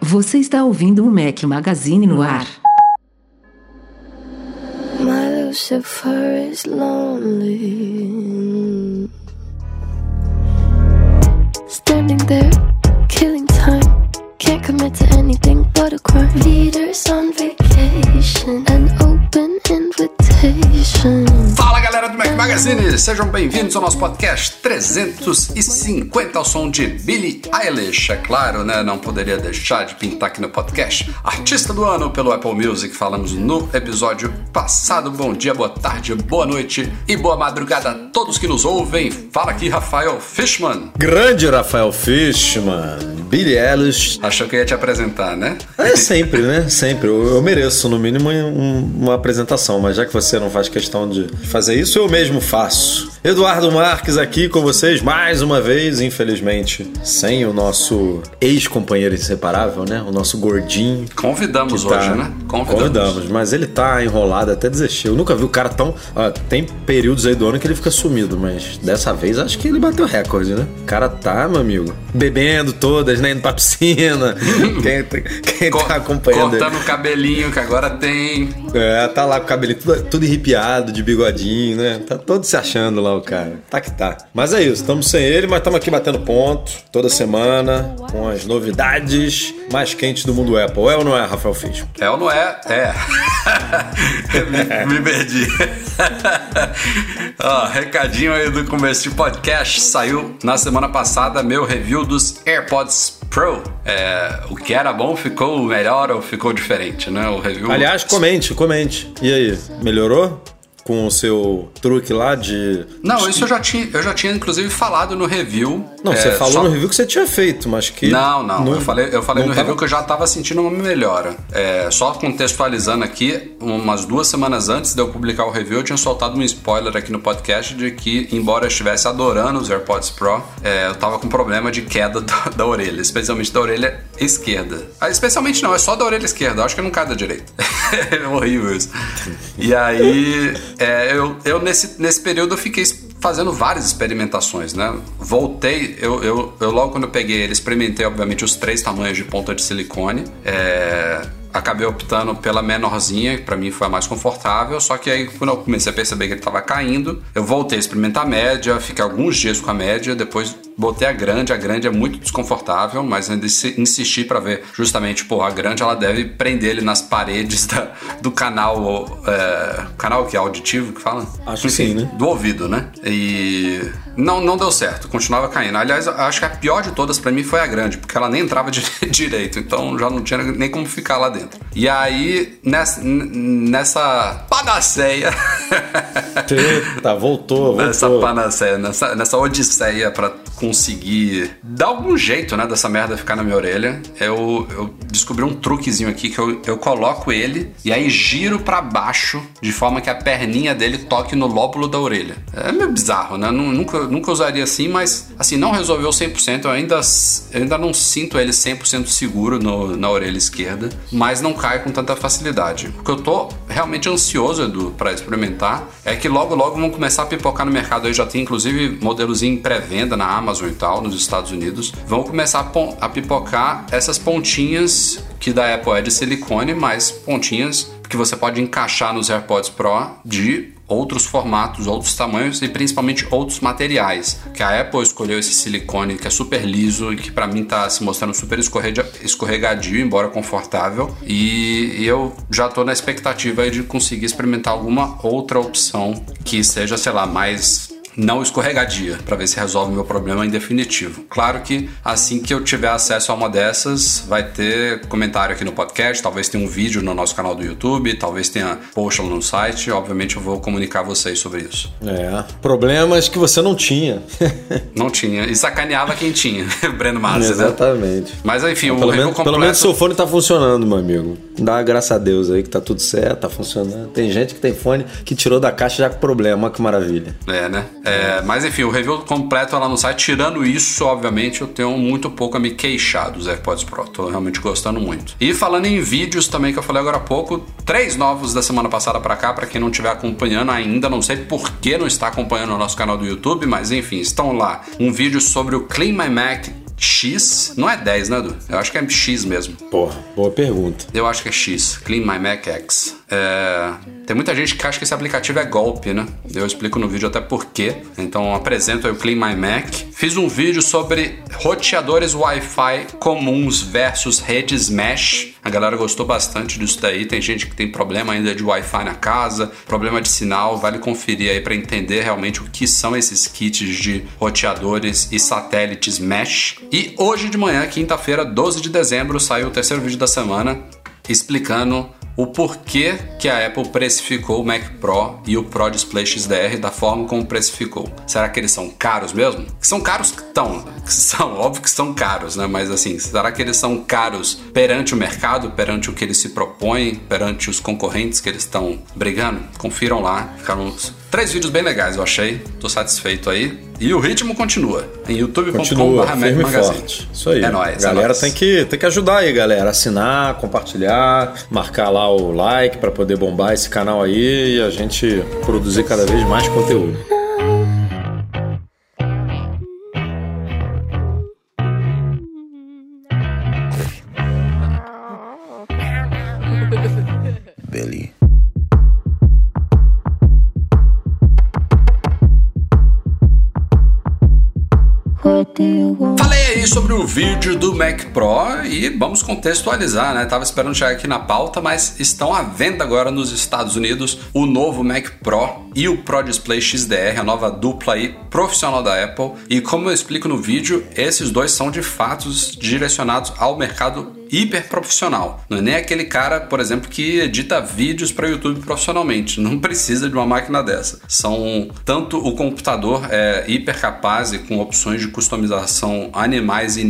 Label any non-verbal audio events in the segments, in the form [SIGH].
Você está ouvindo o Mac Magazine no ar. My Lucifer is lonely. Standing there, killing time. Can't commit to anything but a crime. Leaders on vacation, an open. Fala galera do Mac Magazine, sejam bem-vindos ao nosso podcast 350 ao som de Billie Eilish. É claro, né? Não poderia deixar de pintar aqui no podcast. Artista do ano pelo Apple Music, falamos no episódio passado. Bom dia, boa tarde, boa noite e boa madrugada a todos que nos ouvem. Fala aqui, Rafael Fishman. Grande Rafael Fishman, Billie Eilish. Achou que ia te apresentar, né? É sempre, né? Sempre. Eu, eu mereço, no mínimo, um, uma apresentação, mas já que você não faz questão de fazer isso, eu mesmo faço. Eduardo Marques aqui com vocês mais uma vez, infelizmente, sem o nosso ex-companheiro inseparável, né? O nosso gordinho. Convidamos tá... hoje, né? Convidamos. Convidamos. mas ele tá enrolado até desistir. Eu nunca vi o cara tão. Ó, tem períodos aí do ano que ele fica sumido, mas dessa vez acho que ele bateu recorde, né? O cara tá, meu amigo, bebendo todas, né? Indo pra piscina. quem, [LAUGHS] quem tá acompanhando. Cortando o cabelinho que agora tem. É, tá lá com o cabelinho tudo, tudo arrepiado, de bigodinho, né? Tá todo se achando lá o cara. Tá que tá. Mas é isso, estamos sem ele, mas estamos aqui batendo ponto toda semana com as novidades mais quentes do mundo Apple. É ou não é, Rafael Fisch? É ou não é? É. [LAUGHS] me, me perdi. Ó, recadinho aí do começo de podcast. Saiu na semana passada meu review dos AirPods Pro. É, o que era bom ficou melhor ou ficou diferente, né? O review. Aliás, comente, comente. E aí, melhorou? Com o seu truque lá de. Não, isso eu já tinha, eu já tinha inclusive falado no review. Não, é, você falou só... no review que você tinha feito, mas que. Não, não. não eu falei, eu falei no tava... review que eu já estava sentindo uma melhora. É, só contextualizando aqui, umas duas semanas antes de eu publicar o review, eu tinha soltado um spoiler aqui no podcast de que, embora eu estivesse adorando os AirPods Pro, é, eu tava com problema de queda [LAUGHS] da, da, orelha, especialmente da orelha esquerda. Ah, especialmente não, é só da orelha esquerda, eu acho que não cai da direita. [LAUGHS] é horrível isso. E aí é, eu, eu nesse, nesse período eu fiquei fazendo várias experimentações, né? Voltei, eu, eu, eu logo quando eu peguei ele, experimentei, obviamente, os três tamanhos de ponta de silicone. É, acabei optando pela menorzinha, que para mim foi a mais confortável. Só que aí, quando eu comecei a perceber que ele estava caindo, eu voltei a experimentar a média, fiquei alguns dias com a média, depois botei a grande. A grande é muito desconfortável, mas ainda insisti para ver justamente, pô, a grande ela deve prender ele nas paredes da, do canal, é, canal que é auditivo que fala? Acho Enfim, que sim, né? Do ouvido, né? E não, não deu certo, continuava caindo. Aliás, acho que a pior de todas para mim foi a grande, porque ela nem entrava [LAUGHS] de, direito, então já não tinha nem como ficar lá dentro dentro. E aí, nessa, nessa panaceia. [LAUGHS] Eita, voltou, [LAUGHS] voltou. Nessa panaceia, nessa, nessa odisseia para conseguir dar algum jeito, né, dessa merda ficar na minha orelha, eu, eu descobri um truquezinho aqui que eu, eu coloco ele e aí giro para baixo de forma que a perninha dele toque no lóbulo da orelha. É meio bizarro, né? Nunca, nunca usaria assim, mas assim, não resolveu 100%. Eu ainda, eu ainda não sinto ele 100% seguro no, na orelha esquerda, mas mas não cai com tanta facilidade. O que eu tô realmente ansioso, Edu, para experimentar é que logo logo vão começar a pipocar no mercado. Aí já tem inclusive modelos em pré-venda na Amazon e tal, nos Estados Unidos. Vão começar a, a pipocar essas pontinhas que da Apple é de silicone, mas pontinhas que você pode encaixar nos AirPods Pro de outros formatos, outros tamanhos e principalmente outros materiais. Que a Apple escolheu esse silicone que é super liso e que para mim tá se mostrando super escorregadio, embora confortável. E, eu já tô na expectativa de conseguir experimentar alguma outra opção que seja, sei lá, mais não escorregadia, para ver se resolve o meu problema em definitivo. Claro que assim que eu tiver acesso a uma dessas, vai ter comentário aqui no podcast, talvez tenha um vídeo no nosso canal do YouTube, talvez tenha post no site, obviamente eu vou comunicar vocês sobre isso. É, problemas que você não tinha. [LAUGHS] não tinha, e sacaneava quem tinha, [LAUGHS] Breno Massa, Exatamente. Né? Mas enfim, então, o pelo menos, completo... Pelo menos seu fone tá funcionando, meu amigo. Dá graças a Deus aí que tá tudo certo, tá funcionando. Tem gente que tem fone que tirou da caixa já com problema, que maravilha. É, né? É, mas enfim, o review completo lá no site. Tirando isso, obviamente, eu tenho muito pouco a me queixar dos AirPods Pro. Tô realmente gostando muito. E falando em vídeos também, que eu falei agora há pouco, três novos da semana passada para cá, para quem não estiver acompanhando ainda, não sei por que não está acompanhando o nosso canal do YouTube, mas enfim, estão lá. Um vídeo sobre o Clean My Mac X, não é 10, né, Edu? Eu acho que é X mesmo. Porra, boa pergunta. Eu acho que é X, Clean My Mac X. É... Tem muita gente que acha que esse aplicativo é golpe, né? Eu explico no vídeo até por quê. Então apresento aí o Clean My Mac. Fiz um vídeo sobre roteadores Wi-Fi comuns versus redes mesh. A galera gostou bastante disso daí. Tem gente que tem problema ainda de Wi-Fi na casa, problema de sinal. Vale conferir aí para entender realmente o que são esses kits de roteadores e satélites mesh. E hoje de manhã, quinta-feira, 12 de dezembro, saiu o terceiro vídeo da semana explicando o porquê que a Apple precificou o Mac Pro e o Pro Display XDR da forma como precificou. Será que eles são caros mesmo? São caros que estão, são, [LAUGHS] óbvio que são caros, né? Mas assim, será que eles são caros perante o mercado, perante o que eles se propõem, perante os concorrentes que eles estão brigando? Confiram lá, ficaram três vídeos bem legais, eu achei. Tô satisfeito aí. E o ritmo continua. Em youtube.com.br e forte. Isso aí. É nóis. Galera é nóis. tem, que, tem que ajudar aí, galera. Assinar, compartilhar, marcar lá o like para poder bombar esse canal aí e a gente produzir cada vez mais conteúdo. Aí sobre o vídeo do Mac Pro e vamos contextualizar, né? Tava esperando chegar aqui na pauta, mas estão à venda agora nos Estados Unidos o novo Mac Pro e o Pro Display XDR, a nova dupla aí profissional da Apple. E como eu explico no vídeo, esses dois são de fato direcionados ao mercado hiper profissional. Não é nem aquele cara, por exemplo, que edita vídeos para YouTube profissionalmente. Não precisa de uma máquina dessa. São tanto o computador é hiper capaz e com opções de customização animais e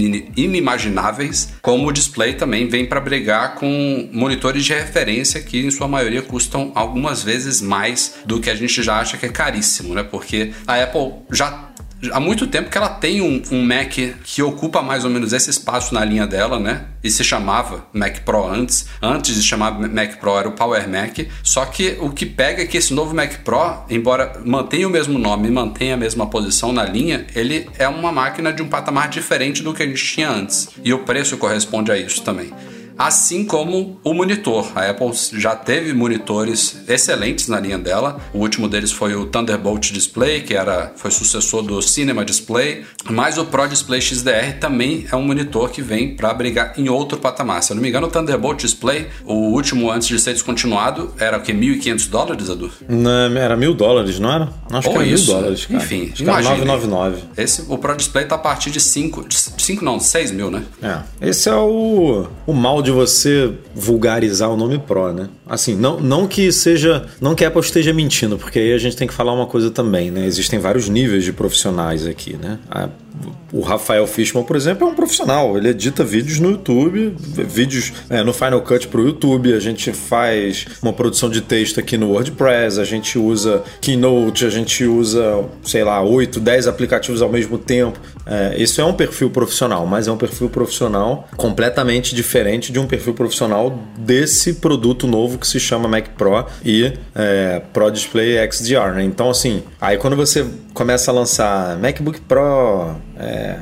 inimagináveis, como o display também vem para brigar com monitores de referência que em sua maioria custam algumas vezes mais do que a gente já acha que é caríssimo, né? Porque a Apple já há muito tempo que ela tem um, um, Mac que ocupa mais ou menos esse espaço na linha dela, né? E se chamava Mac Pro antes. Antes de chamar Mac Pro era o Power Mac. Só que o que pega é que esse novo Mac Pro, embora mantenha o mesmo nome mantenha a mesma posição na linha, ele é uma máquina de um patamar diferente do que a gente tinha antes. E o preço corresponde a isso também assim como o monitor. A Apple já teve monitores excelentes na linha dela. O último deles foi o Thunderbolt Display, que era foi sucessor do Cinema Display, mas o Pro Display XDR também é um monitor que vem para brigar em outro patamar. Se eu não me engano, o Thunderbolt Display, o último antes de ser descontinuado, era o que 1.500 dólares, Edu? Não, era mil dólares, não era? Acho Ou que era isso. mil dólares, cara. Enfim, imagina. 999. Esse o Pro Display tá a partir de 5, 5 não, 6 mil, né? É. Esse é o o mal de você vulgarizar o nome Pro, né? Assim, não, não que seja. Não que a Apple esteja mentindo, porque aí a gente tem que falar uma coisa também, né? Existem vários níveis de profissionais aqui, né? A, o Rafael Fishman, por exemplo, é um profissional. Ele edita vídeos no YouTube, vídeos é, no Final Cut para o YouTube. A gente faz uma produção de texto aqui no WordPress. A gente usa Keynote, a gente usa, sei lá, 8, 10 aplicativos ao mesmo tempo. É, isso é um perfil profissional, mas é um perfil profissional completamente diferente de um perfil profissional desse produto novo que se chama Mac Pro e é, Pro Display XDR. Né? Então, assim, aí quando você começa a lançar MacBook Pro, é,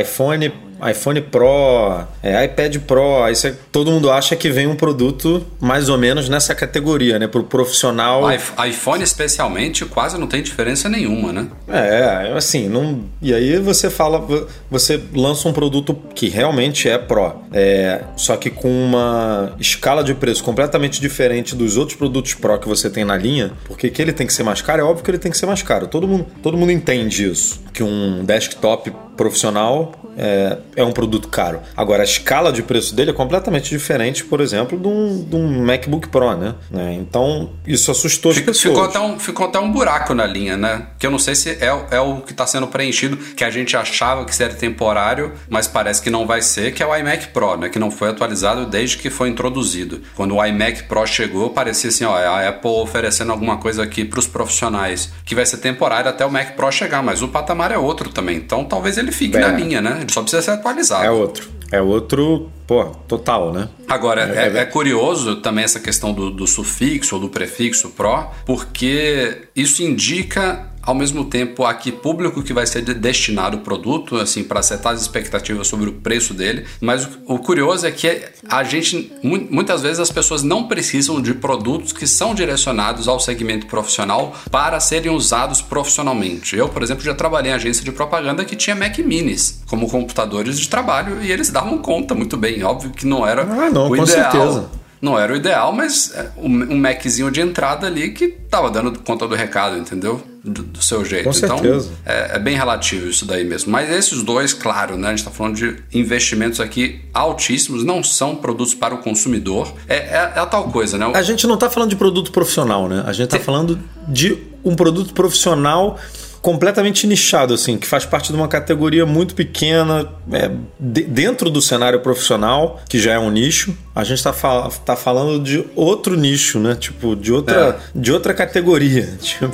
iPhone iPhone Pro, é, iPad Pro, aí você, todo mundo acha que vem um produto mais ou menos nessa categoria, né? Pro profissional. O iPhone especialmente quase não tem diferença nenhuma, né? É, assim, não. E aí você fala, você lança um produto que realmente é Pro, é, só que com uma escala de preço completamente diferente dos outros produtos Pro que você tem na linha, porque que ele tem que ser mais caro, é óbvio que ele tem que ser mais caro. Todo mundo, todo mundo entende isso. Que um desktop profissional é, é um produto caro. Agora, a escala de preço dele é completamente diferente, por exemplo, de um, de um MacBook Pro, né? É, então, isso assustou as pessoas. Ficou até, um, ficou até um buraco na linha, né? Que eu não sei se é, é o que está sendo preenchido, que a gente achava que seria temporário, mas parece que não vai ser, que é o iMac Pro, né? Que não foi atualizado desde que foi introduzido. Quando o iMac Pro chegou, parecia assim, ó, a Apple oferecendo alguma coisa aqui para os profissionais, que vai ser temporário até o Mac Pro chegar, mas o patamar é outro também. Então, talvez ele fique é. na linha, né? Ele só precisa ser atualizado. É outro. É outro, pô, total, né? Agora, é, é, é curioso também essa questão do, do sufixo ou do prefixo Pro, porque isso indica ao mesmo tempo a que público que vai ser destinado o produto, assim, para acertar as expectativas sobre o preço dele. Mas o, curioso é que a gente, muitas vezes as pessoas não precisam de produtos que são direcionados ao segmento profissional para serem usados profissionalmente. Eu, por exemplo, já trabalhei em agência de propaganda que tinha Mac Minis como computadores de trabalho e eles davam conta muito bem. Óbvio que não era ah, não, o com ideal. Certeza não era o ideal, mas é, um Maczinho de entrada ali que tava dando conta do recado, entendeu? Do, do seu jeito. Com então, certeza. É, é, bem relativo isso daí mesmo. Mas esses dois, claro, né? A gente está falando de investimentos aqui altíssimos, não são produtos para o consumidor. É, é, é a tal coisa, né? A gente não está falando de produto profissional, né? A gente está falando de um produto profissional completamente nichado, assim, que faz parte de uma categoria muito pequena, é, de, dentro do cenário profissional, que já é um nicho. A gente está fal tá falando de outro nicho, né? Tipo, de outra, é. de outra categoria. [LAUGHS] Tipo,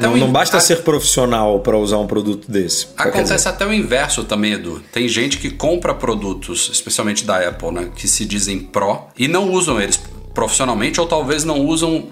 não, um... não, basta a... ser profissional para usar um produto desse. Acontece até o inverso também, Edu. Tem gente que compra produtos, especialmente da Apple, né? Que se dizem Pro e não usam eles profissionalmente ou talvez não usam,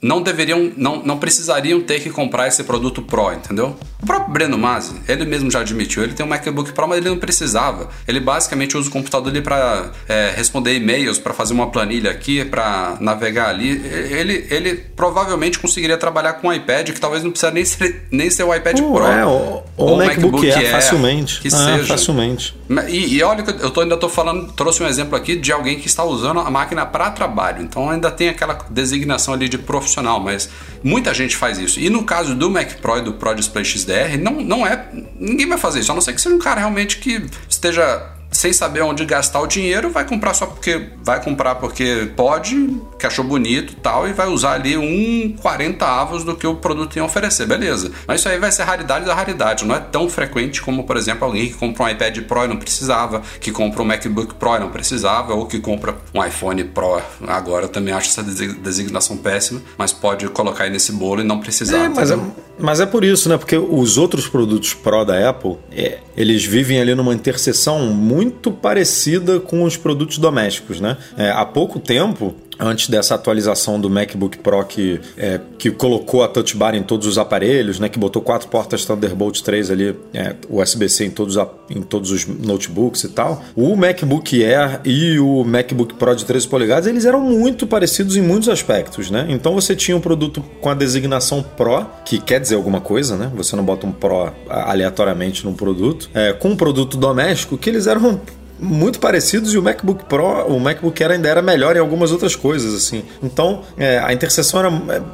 não deveriam, não, não precisariam ter que comprar esse produto Pro, entendeu? O próprio Breno Masi, ele mesmo já admitiu, ele tem um MacBook Pro, mas ele não precisava. Ele basicamente usa o computador ali para é, responder e-mails, para fazer uma planilha aqui, para navegar ali. Ele, ele provavelmente conseguiria trabalhar com um iPad, que talvez não precisasse nem ser, nem ser o iPad uh, Pro. É, ou, ou o MacBook, MacBook Air, facilmente. Que ah, seja. Facilmente. E, e olha que eu tô, ainda estou falando, trouxe um exemplo aqui de alguém que está usando a máquina para trabalho. Então ainda tem aquela designação ali de profissional, mas muita gente faz isso. E no caso do Mac Pro e do Pro Display XDR, não, não é. Ninguém vai fazer isso, a não ser que seja um cara realmente que esteja sem saber onde gastar o dinheiro, vai comprar só porque vai comprar porque pode, que achou bonito tal, e vai usar ali um 40 avos do que o produto tem a oferecer, beleza. Mas isso aí vai ser raridade da raridade, não é tão frequente como, por exemplo, alguém que compra um iPad Pro e não precisava, que compra um MacBook Pro e não precisava, ou que compra um iPhone Pro. Agora eu também acho essa designação péssima, mas pode colocar aí nesse bolo e não precisar. É, mas, é, mas é por isso, né? Porque os outros produtos Pro da Apple, é, eles vivem ali numa interseção muito muito parecida com os produtos domésticos, né? É, há pouco tempo antes dessa atualização do MacBook Pro que, é, que colocou a Touch Bar em todos os aparelhos, né, que botou quatro portas Thunderbolt 3 ali, é, USB-C em todos, em todos os notebooks e tal. O MacBook Air e o MacBook Pro de 13 polegadas, eles eram muito parecidos em muitos aspectos, né? Então você tinha um produto com a designação Pro, que quer dizer alguma coisa, né? Você não bota um Pro aleatoriamente num produto, é, com um produto doméstico que eles eram muito parecidos e o MacBook Pro, o MacBook Air ainda era melhor em algumas outras coisas, assim. Então, é, a interseção era,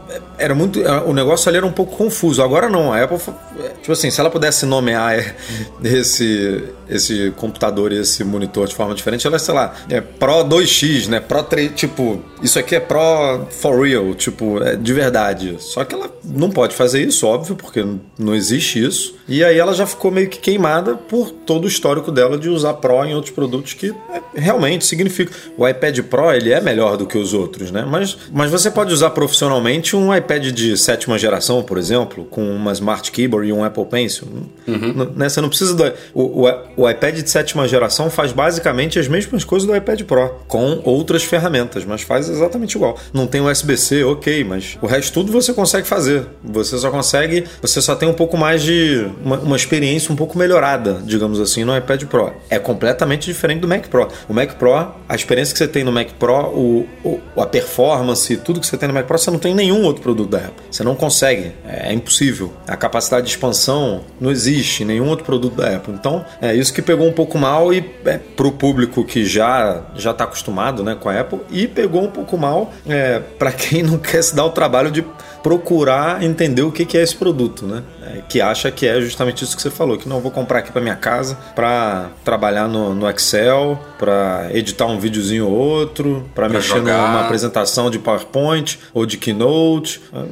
é, era muito... É, o negócio ali era um pouco confuso. Agora não, a Apple... É, tipo assim, se ela pudesse nomear esse, esse computador e esse monitor de forma diferente, ela, sei lá, é Pro 2X, né? Pro 3, tipo... Isso aqui é Pro for real, tipo, é de verdade. Só que ela não pode fazer isso, óbvio, porque não existe isso. E aí ela já ficou meio que queimada por todo o histórico dela de usar Pro em outros produtos que é, realmente significa. O iPad Pro ele é melhor do que os outros, né? Mas, mas você pode usar profissionalmente um iPad de sétima geração, por exemplo, com uma Smart Keyboard e um Apple Pencil. Uhum. Né? Você não precisa do. O, o, o iPad de sétima geração faz basicamente as mesmas coisas do iPad Pro, com outras ferramentas, mas faz exatamente igual. Não tem USB-C, ok, mas o resto tudo você consegue fazer. Você só consegue. Você só tem um pouco mais de. uma, uma experiência um pouco melhorada, digamos assim, no iPad Pro. É completamente completamente diferente do Mac Pro. O Mac Pro, a experiência que você tem no Mac Pro, o, o, a performance, tudo que você tem no Mac Pro, você não tem nenhum outro produto da Apple. Você não consegue, é, é impossível. A capacidade de expansão não existe nenhum outro produto da Apple. Então, é isso que pegou um pouco mal e é, para o público que já já está acostumado né, com a Apple e pegou um pouco mal é, para quem não quer se dar o trabalho de procurar entender o que é esse produto, né? É, que acha que é justamente isso que você falou, que não vou comprar aqui para minha casa para trabalhar no, no Excel, para editar um videozinho ou outro, para mexer jogar. numa apresentação de PowerPoint ou de Keynote. Ah,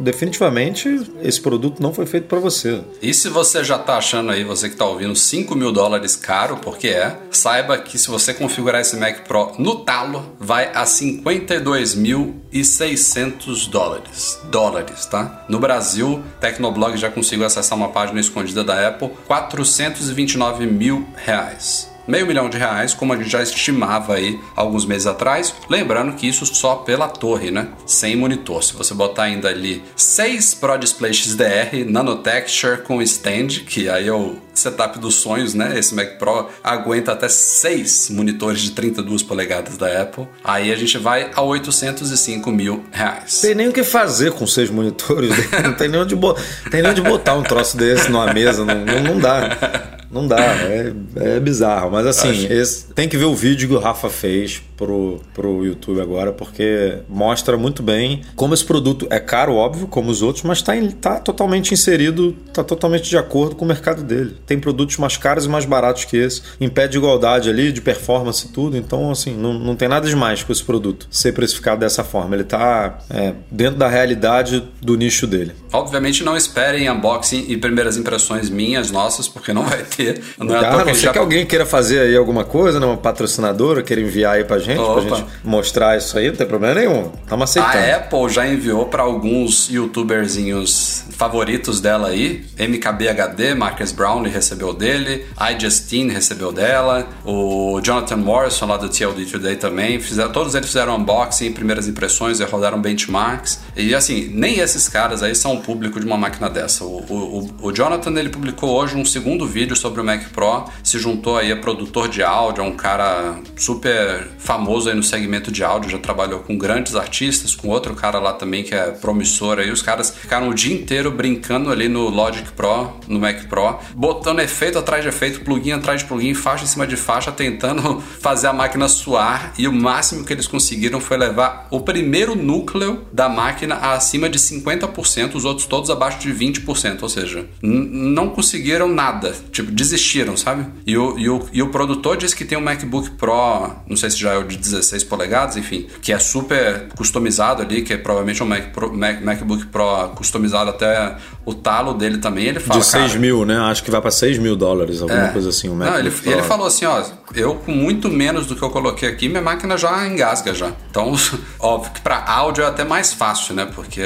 definitivamente esse produto não foi feito para você. E se você já está achando aí, você que está ouvindo, 5 mil dólares caro, porque é, saiba que se você configurar esse Mac Pro no talo, vai a 52.600 dólares. Dólares, tá? No Brasil, Tecnoblog já conseguiu acessar uma página escondida da Apple, 429 mil reais meio milhão de reais, como a gente já estimava aí alguns meses atrás. Lembrando que isso só pela torre, né? Sem monitor. Se você botar ainda ali 6 Pro Display XDR Nanotexture com stand, que aí é o setup dos sonhos, né? Esse Mac Pro aguenta até 6 monitores de 32 polegadas da Apple. Aí a gente vai a 805 mil reais. Tem nem o que fazer com seis monitores, né? [LAUGHS] não tem nem onde, bo... tem nem onde botar um troço desse numa mesa, não, não, não dá. Não dá, é, é bizarro. Mas assim, esse, tem que ver o vídeo que o Rafa fez pro, pro YouTube agora, porque mostra muito bem como esse produto é caro, óbvio, como os outros, mas está tá totalmente inserido, está totalmente de acordo com o mercado dele. Tem produtos mais caros e mais baratos que esse, em pé de igualdade ali, de performance e tudo. Então, assim, não, não tem nada demais com esse produto ser precificado dessa forma. Ele está é, dentro da realidade do nicho dele. Obviamente, não esperem unboxing e primeiras impressões minhas, nossas, porque não vai ter. Não é Cara, a não já... que alguém queira fazer aí alguma coisa, né? uma patrocinadora, queira enviar aí pra gente, Opa. pra gente mostrar isso aí, não tem problema nenhum. Estamos aceitando. A Apple já enviou para alguns youtuberzinhos favoritos dela aí. MKBHD, Marcus Brownlee recebeu dele, iJustine recebeu dela, o Jonathan Morrison lá do TLD Today também. Fizeram, todos eles fizeram unboxing, primeiras impressões e rodaram benchmarks. E assim, nem esses caras aí são o público de uma máquina dessa. O, o, o Jonathan ele publicou hoje um segundo vídeo sobre o Mac Pro, se juntou aí a produtor de áudio, é um cara super famoso aí no segmento de áudio, já trabalhou com grandes artistas, com outro cara lá também que é promissor aí. Os caras ficaram o dia inteiro brincando ali no Logic Pro, no Mac Pro, botando efeito atrás de efeito, plugin atrás de plugin, faixa em cima de faixa, tentando [LAUGHS] fazer a máquina suar. E o máximo que eles conseguiram foi levar o primeiro núcleo da máquina acima de 50%, os outros todos abaixo de 20%, ou seja, não conseguiram nada. Tipo, desistiram, sabe? E o, e o, e o produtor disse que tem um MacBook Pro, não sei se já é o de 16 polegadas, enfim, que é super customizado ali, que é provavelmente um Mac Pro, Mac, MacBook Pro customizado até o talo dele também. Ele fala. De 6 cara, mil, né? Acho que vai para 6 mil dólares, alguma é, coisa assim. O não, ele, ele falou assim: ó, eu com muito menos do que eu coloquei aqui, minha máquina já engasga já. Então, [LAUGHS] óbvio que para áudio é até mais fácil, né? Porque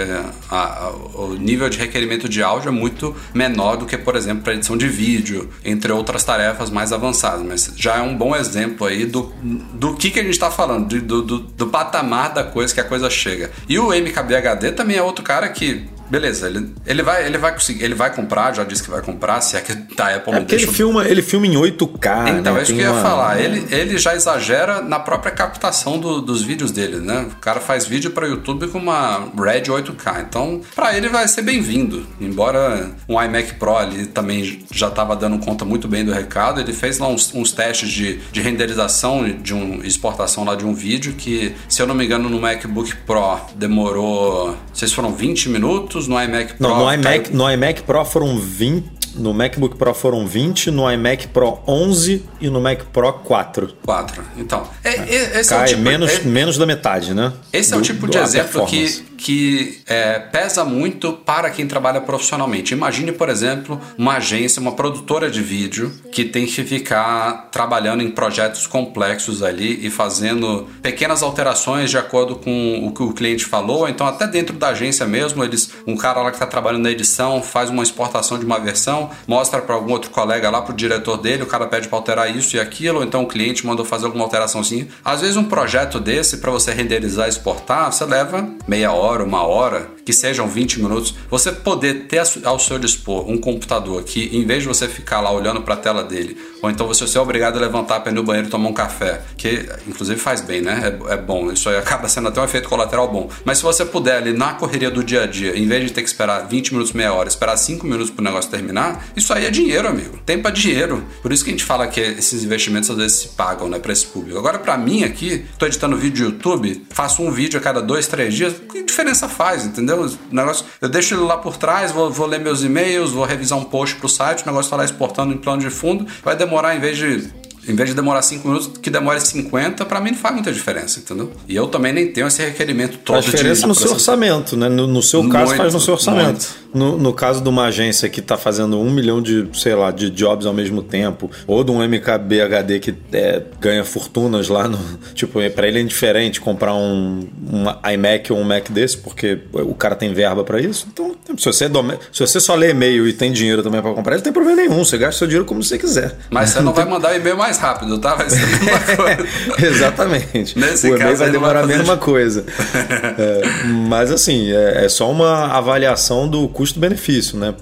a, a, o nível de requerimento de áudio é muito menor do que, por exemplo, para edição de vídeo, entre outras tarefas mais avançadas. Mas já é um bom exemplo aí do, do que, que a gente está falando, do, do, do patamar da coisa que a coisa chega. E o MKBHD também é outro cara que beleza, ele, ele, vai, ele vai conseguir, ele vai comprar, já disse que vai comprar, se é que da Apple é não deixa... ele filma, ele filma em 8K, Então, né? é isso que eu ia falar. Ele, ele já exagera na própria captação do, dos vídeos dele, né? O cara faz vídeo para YouTube com uma Red 8K. Então, para ele vai ser bem-vindo. Embora um iMac Pro ali também já estava dando conta muito bem do recado, ele fez lá uns, uns testes de, de renderização, de um, exportação lá de um vídeo que, se eu não me engano, no MacBook Pro demorou, não sei se foram 20 minutos minutos, no iMac Pro. Não, no iMac, no iMac Pro foram 20. No MacBook Pro foram 20, no iMac Pro 11 e no Mac Pro 4. 4. Então, é, é, esse Cai é o tipo, menos, é, menos da metade, né? Esse do, é o tipo de exemplo que que é, pesa muito para quem trabalha profissionalmente. Imagine, por exemplo, uma agência, uma produtora de vídeo que tem que ficar trabalhando em projetos complexos ali e fazendo pequenas alterações de acordo com o que o cliente falou. Então, até dentro da agência mesmo, eles, um cara lá que está trabalhando na edição faz uma exportação de uma versão, mostra para algum outro colega lá, para o diretor dele, o cara pede para alterar isso e aquilo, ou então o cliente mandou fazer alguma alteraçãozinha. Às vezes, um projeto desse, para você renderizar e exportar, você leva meia hora hora, uma hora, que sejam 20 minutos, você poder ter ao seu dispor um computador que, em vez de você ficar lá olhando para a tela dele, ou então você ser obrigado a levantar para ir no banheiro e tomar um café, que inclusive faz bem, né? É, é, bom, isso aí [LAUGHS] acaba sendo até um efeito colateral bom. Mas se você puder ali na correria do dia a dia, em vez de ter que esperar 20 minutos, meia hora, esperar 5 minutos para o negócio terminar, isso aí é dinheiro, amigo. Tempo é dinheiro. Por isso que a gente fala que esses investimentos às vezes se pagam, né, para esse público. Agora, para mim aqui, tô editando vídeo do YouTube, faço um vídeo a cada dois, três dias, que diferença faz, entendeu? O negócio, eu deixo ele lá por trás, vou, vou ler meus e-mails, vou revisar um post pro site, o negócio tá lá exportando em plano de fundo, vai demorar em vez de em vez de demorar 5 minutos, que demore 50, para mim não faz muita diferença, entendeu? E eu também nem tenho esse requerimento todo. Faz diferença no seu orçamento, né? No, no seu muito, caso, faz no seu orçamento. No, no, caso de uma agência que está fazendo um milhão de, sei lá, de jobs ao mesmo tempo, ou de um MKBHD que é, ganha fortunas lá no. [LAUGHS] Tipo, para ele é indiferente comprar um, um iMac ou um Mac desse, porque o cara tem verba para isso. Então, se você, é se você só lê e-mail e tem dinheiro também para comprar, não tem problema nenhum. Você gasta seu dinheiro como você quiser. Mas você não, [LAUGHS] vai mandar e-mail mais rápido, tá? Vai ser a mesma [LAUGHS] coisa. Exatamente. Nesse o e-mail vai demorar a mesma coisa. [LAUGHS] é, mas assim, é, é, só uma avaliação do custo-benefício, né?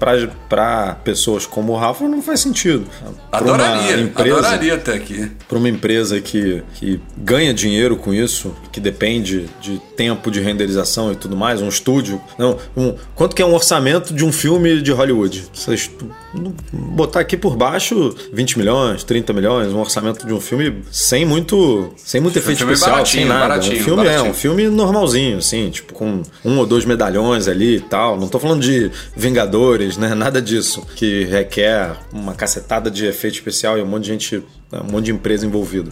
Para pessoas como o Rafa não faz sentido. Adoraria, empresa, adoraria ter aqui. Para uma empresa que, que ganha dinheiro com isso, que depende de tempo de renderização e tudo mais, um estúdio. Não, um, quanto que é um orçamento de um filme de Hollywood? Vocês botar aqui por baixo 20 milhões, 30 milhões, um orçamento de um filme sem muito, sem muito efeito especial, sem nada. Um filme baratinho. é um filme normalzinho, assim, tipo com um ou dois medalhões ali e tal. Não tô falando de Vingadores, né? Nada disso que requer uma cacetada de efeito especial e um monte de gente um monte de empresa envolvida.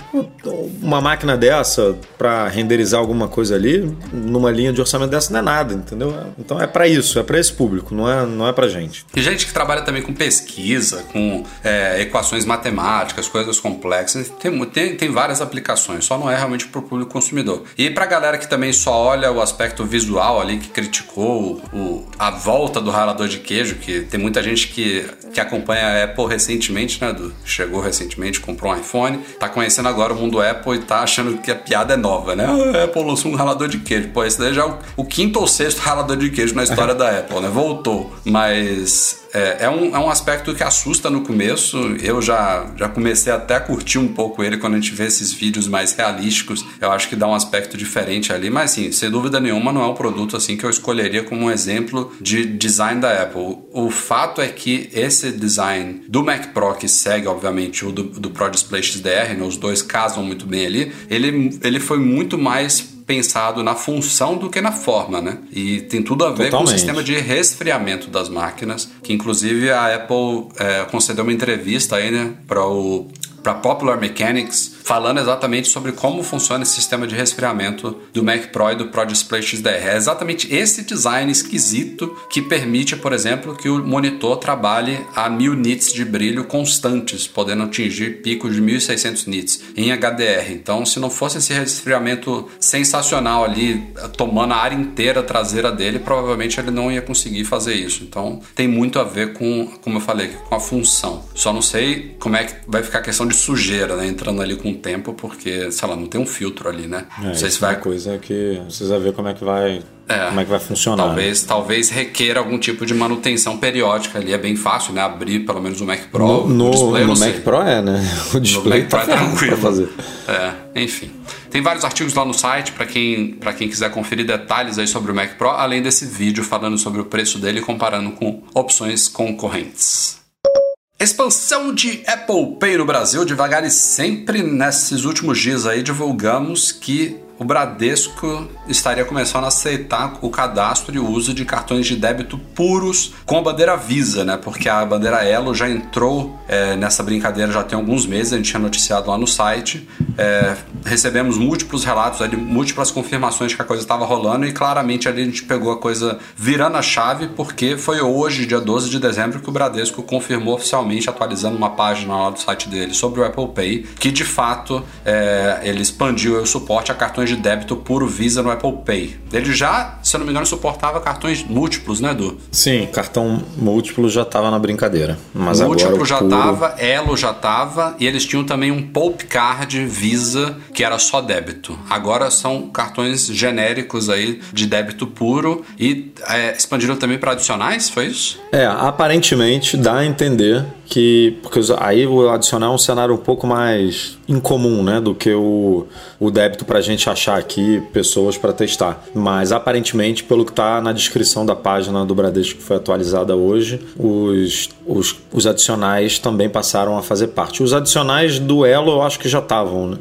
Uma máquina dessa para renderizar alguma coisa ali, numa linha de orçamento dessa não é nada, entendeu? Então é para isso, é para esse público, não é, não é para gente. E gente que trabalha também com pesquisa, com é, equações matemáticas, coisas complexas, tem, tem, tem várias aplicações, só não é realmente para o público consumidor. E para galera que também só olha o aspecto visual ali, que criticou o, a volta do ralador de queijo, que tem muita gente que, que acompanha a Apple recentemente, né? Do, chegou recentemente, comprou comprou um iPhone, tá conhecendo agora o mundo Apple e tá achando que a piada é nova, né? A Apple lançou um ralador de queijo. Pô, esse daí já é o, o quinto ou sexto ralador de queijo na história da Apple, né? Voltou. Mas é, é, um, é um aspecto que assusta no começo. Eu já, já comecei até a curtir um pouco ele quando a gente vê esses vídeos mais realísticos. Eu acho que dá um aspecto diferente ali. Mas, sim, sem dúvida nenhuma, não é um produto assim que eu escolheria como um exemplo de design da Apple. O fato é que esse design do Mac Pro, que segue, obviamente, o do, do Pro Display XDR, né, os dois casam muito bem ali, ele, ele foi muito mais pensado na função do que na forma, né? E tem tudo a ver Totalmente. com o sistema de resfriamento das máquinas, que inclusive a Apple é, concedeu uma entrevista aí, né, para o para Popular Mechanics falando exatamente sobre como funciona esse sistema de resfriamento do Mac Pro e do Pro Display XDR. É exatamente esse design esquisito que permite, por exemplo, que o monitor trabalhe a 1000 nits de brilho constantes, podendo atingir picos de 1600 nits em HDR. Então, se não fosse esse resfriamento sensacional ali, tomando a área inteira traseira dele, provavelmente ele não ia conseguir fazer isso. Então, tem muito a ver com, como eu falei, com a função. Só não sei como é que vai ficar a questão de sujeira, né? Entrando ali com tempo, porque, sei lá, não tem um filtro ali, né? É, não sei se vai. É uma coisa que precisa ver como é que vai. É, como é que vai funcionar. Talvez, né? talvez requeira algum tipo de manutenção periódica ali. É bem fácil, né? Abrir pelo menos o Mac Pro. No, no, display, no Mac Pro é, né? [LAUGHS] O display no Mac tá Pro é tranquilo. fazer. É, enfim. Tem vários artigos lá no site para quem, quem quiser conferir detalhes aí sobre o Mac Pro, além desse vídeo falando sobre o preço dele e comparando com opções concorrentes. Expansão de Apple Pay no Brasil, devagar e sempre nesses últimos dias aí divulgamos que o Bradesco estaria começando a aceitar o cadastro e o uso de cartões de débito puros com a bandeira Visa, né? Porque a bandeira Elo já entrou é, nessa brincadeira já tem alguns meses, a gente tinha noticiado lá no site. É, recebemos múltiplos relatos, ali, múltiplas confirmações que a coisa estava rolando e claramente ali a gente pegou a coisa virando a chave, porque foi hoje, dia 12 de dezembro, que o Bradesco confirmou oficialmente, atualizando uma página lá do site dele sobre o Apple Pay, que de fato é, ele expandiu o suporte a cartões cartões de débito puro Visa no Apple Pay. Ele já, se eu não me engano, suportava cartões múltiplos, né, Edu? Sim, cartão múltiplo já estava na brincadeira. Mas múltiplo agora já estava, puro... Elo já estava, e eles tinham também um Pulp Card Visa que era só débito. Agora são cartões genéricos aí de débito puro e é, expandiram também para adicionais, foi isso? É, aparentemente dá a entender que porque aí o adicional é um cenário um pouco mais incomum, né, do que o, o débito para a gente achar aqui pessoas para testar. Mas aparentemente, pelo que está na descrição da página do Bradesco que foi atualizada hoje, os, os, os adicionais também passaram a fazer parte. Os adicionais do Elo eu acho que já estavam, né?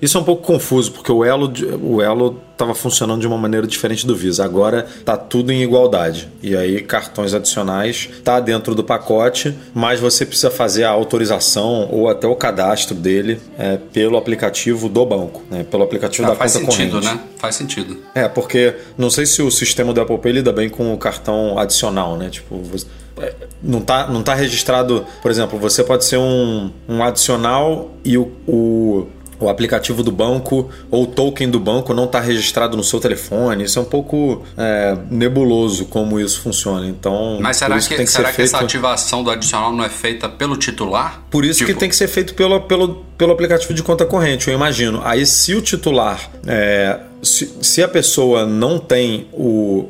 Isso é um pouco confuso, porque o Elo, o Elo estava funcionando de uma maneira diferente do Visa. Agora tá tudo em igualdade. E aí cartões adicionais tá dentro do pacote, mas você precisa fazer a autorização ou até o cadastro dele é, pelo aplicativo do banco, né? pelo aplicativo ah, da faz conta sentido, corrente. né? Faz sentido. É, porque não sei se o sistema do Apple Pay lida bem com o cartão adicional, né? Tipo, você é, não tá, não tá registrado, por exemplo, você pode ser um, um adicional e o, o o aplicativo do banco ou o token do banco não está registrado no seu telefone. Isso é um pouco é, nebuloso como isso funciona. Então, mas será que, que será que feito... essa ativação do adicional não é feita pelo titular? Por isso tipo... que tem que ser feito pelo, pelo, pelo aplicativo de conta corrente, eu imagino. Aí, se o titular, é, se, se a pessoa não tem o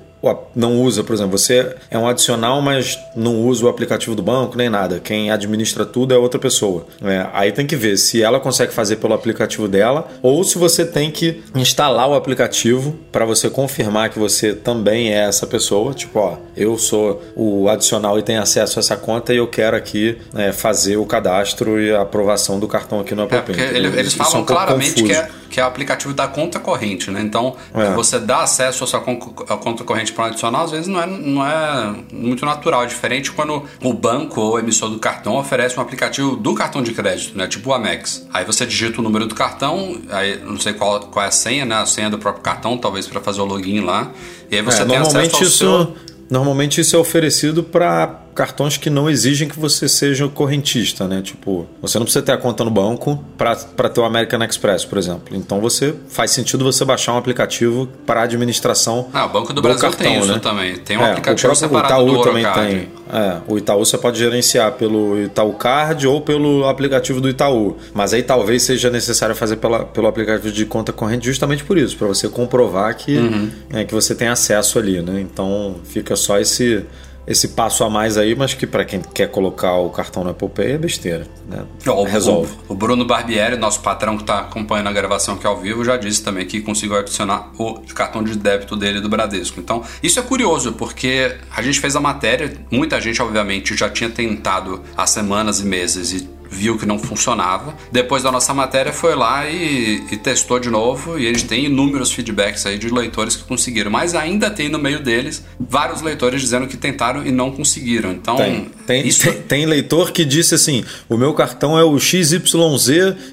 não usa, por exemplo, você é um adicional, mas não usa o aplicativo do banco nem nada. Quem administra tudo é outra pessoa. É, aí tem que ver se ela consegue fazer pelo aplicativo dela ou se você tem que instalar o aplicativo para você confirmar que você também é essa pessoa. Tipo, ó, eu sou o adicional e tenho acesso a essa conta e eu quero aqui é, fazer o cadastro e a aprovação do cartão aqui no Apple Pay. É, eles, eles falam é um claramente que é, que é o aplicativo da conta corrente, né? Então, é. você dá acesso à sua conta corrente para um adicional, às vezes não é, não é muito natural. É diferente quando o banco ou o emissor do cartão oferece um aplicativo do cartão de crédito, né? Tipo o Amex. Aí você digita o número do cartão, aí não sei qual, qual é a senha, né? A senha do próprio cartão, talvez para fazer o login lá. E aí você é, tem acesso ao isso... seu... Normalmente isso é oferecido para cartões que não exigem que você seja correntista, né? Tipo, você não precisa ter a conta no banco para ter o American Express, por exemplo. Então você faz sentido você baixar um aplicativo para administração. Ah, o Banco do, do Brasil cartão, tem isso né? também. Tem um é, aplicativo o separado Itaú do também tem. É, o Itaú você pode gerenciar pelo Itaú Card ou pelo aplicativo do Itaú. Mas aí talvez seja necessário fazer pela, pelo aplicativo de conta corrente justamente por isso, para você comprovar que, uhum. é, que você tem acesso ali, né? Então fica só esse esse passo a mais aí, mas que para quem quer colocar o cartão no Apple Pay é besteira. Né? Resolve. O, o, Bruno Barbieri, nosso patrão que está acompanhando a gravação aqui ao vivo, já disse também que conseguiu adicionar o cartão de débito dele do Bradesco. Então, isso é curioso, porque a gente fez a matéria, muita gente, obviamente, já tinha tentado há semanas e meses e viu que não funcionava. Depois da nossa matéria, foi lá e, e, testou de novo. E eles têm inúmeros feedbacks aí de leitores que conseguiram. Mas ainda tem no meio deles vários leitores dizendo que tentaram e não conseguiram. Então, tem, tem, isso... tem, tem leitor que disse assim: o meu cartão é o XYZ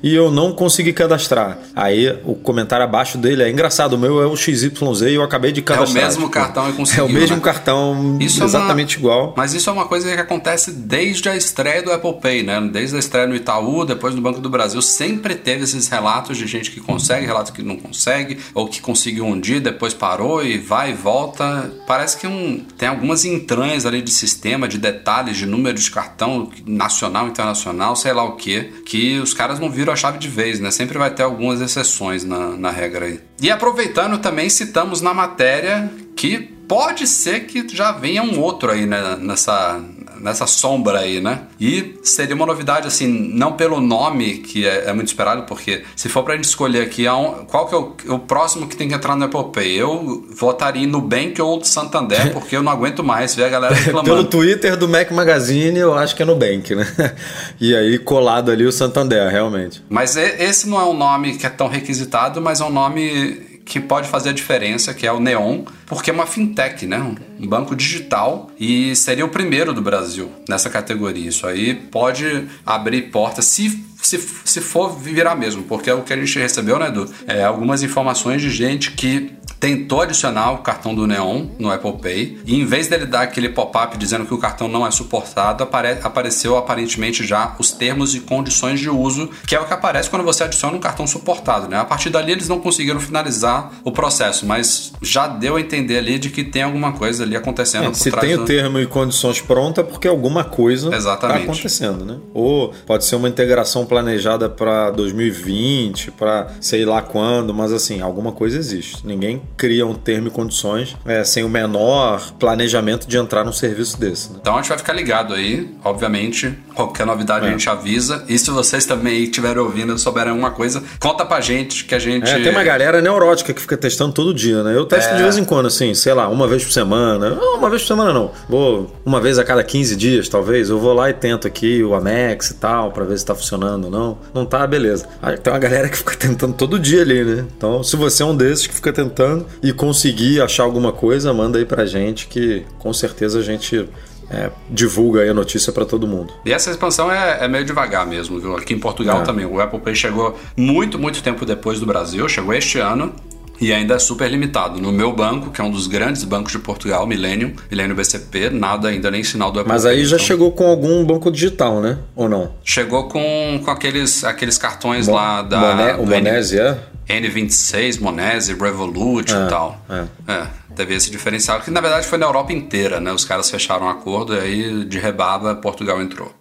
e eu não consegui cadastrar. Aí o comentário abaixo dele é engraçado: o meu é o XYZ e eu acabei de cadastrar. É o mesmo tipo, cartão e conseguiu. É o mesmo né? cartão, isso exatamente é uma... igual. Mas isso é uma coisa que acontece desde a estreia do Apple Pay, né? Desde a estreia no Itaú, depois no Banco do Brasil, sempre teve esses relatos de gente que consegue, relatos que não consegue, ou que conseguiu um dia, depois parou e vai e volta. Parece que um, tem algumas entranhas ali de sistema, de detalhes, de número de cartão nacional, internacional, sei lá o que, que os caras não viram a chave de vez, né? Sempre vai ter algumas exceções na, na regra aí. E aproveitando também, citamos na matéria que pode ser que já venha um outro aí né, nessa, nessa sombra aí, né? E seria uma novidade, assim, não pelo nome, que é, é muito esperado, porque se for pra gente escolher aqui qual que é o, o, próximo que tem que entrar no Apple Pay, eu votaria no Nubank ou do Santander, [LAUGHS] porque eu não aguento mais ver a galera [LAUGHS] reclamando. pelo Twitter do Mac Magazine, eu acho que é Nubank, né? [LAUGHS] e aí colado ali o Santander, realmente. Mas esse não é um nome que é tão requisitado, mas é um nome que pode fazer a diferença, que é o Neon, porque é uma fintech, né? Um banco digital e seria o primeiro do Brasil nessa categoria. Isso aí pode abrir portas se se, se for virar mesmo, porque é o que a gente recebeu, né, Edu? É, algumas informações de gente que tentou adicionar o cartão do Neon no Apple Pay e em vez dele dar aquele pop-up dizendo que o cartão não é suportado, apare apareceu aparentemente já os termos e condições de uso, que é o que aparece quando você adiciona um cartão suportado, né? A partir dali eles não conseguiram finalizar o processo, mas já deu a entender ali de que tem alguma coisa ali acontecendo. É, se tem do... o termo e condições pronta, é porque alguma coisa está acontecendo, né? Ou pode ser uma integração planejada para 2020, para sei lá quando, mas assim, alguma coisa existe. Ninguém cria um termo e condições é, sem o menor planejamento de entrar num serviço desse. Né? Então a gente vai ficar ligado aí, obviamente. Qualquer novidade é. a gente avisa. E se vocês também estiverem ouvindo, souberem alguma coisa, conta pra gente que a gente. É, tem uma galera neurótica que fica testando todo dia, né? Eu testo é. de vez em quando, assim, sei lá, uma vez por semana. Não, uma vez por semana não. Vou uma vez a cada 15 dias, talvez. Eu vou lá e tento aqui o Amex e tal, pra ver se tá funcionando ou não. Não tá, beleza. Aí tem uma galera que fica tentando todo dia ali, né? Então, se você é um desses que fica tentando e conseguir achar alguma coisa, manda aí pra gente que com certeza a gente é, divulga aí a notícia para todo mundo. E essa expansão é, é, meio devagar mesmo, viu? Aqui em Portugal é. também. O Apple Pay chegou muito, muito tempo depois do Brasil, chegou este ano e ainda é super limitado. No meu banco, que é um dos grandes bancos de Portugal, Millennium, Millennium BCP, nada ainda nem sinal do Apple Mas aí já então... chegou com algum banco digital, né? Ou não? Chegou com, com aqueles, aqueles cartões lá da. Moné, o Monese, é? N26, Monese, Revolut é, e tal. É. é. teve esse diferencial, que na verdade foi na Europa inteira, né? Os caras fecharam um acordo e aí de rebaba Portugal entrou.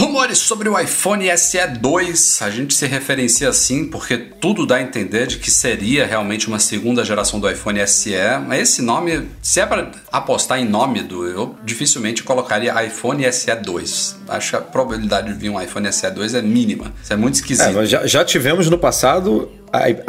Rumores sobre o iPhone SE 2. A gente se referencia assim porque tudo dá a entender de que seria realmente uma segunda geração do iPhone SE. Mas esse nome, se é para apostar em nome do, eu dificilmente colocaria iPhone SE 2. Acho que a probabilidade de vir um iPhone SE 2 é mínima. Isso é muito esquisito. É, já, já tivemos no passado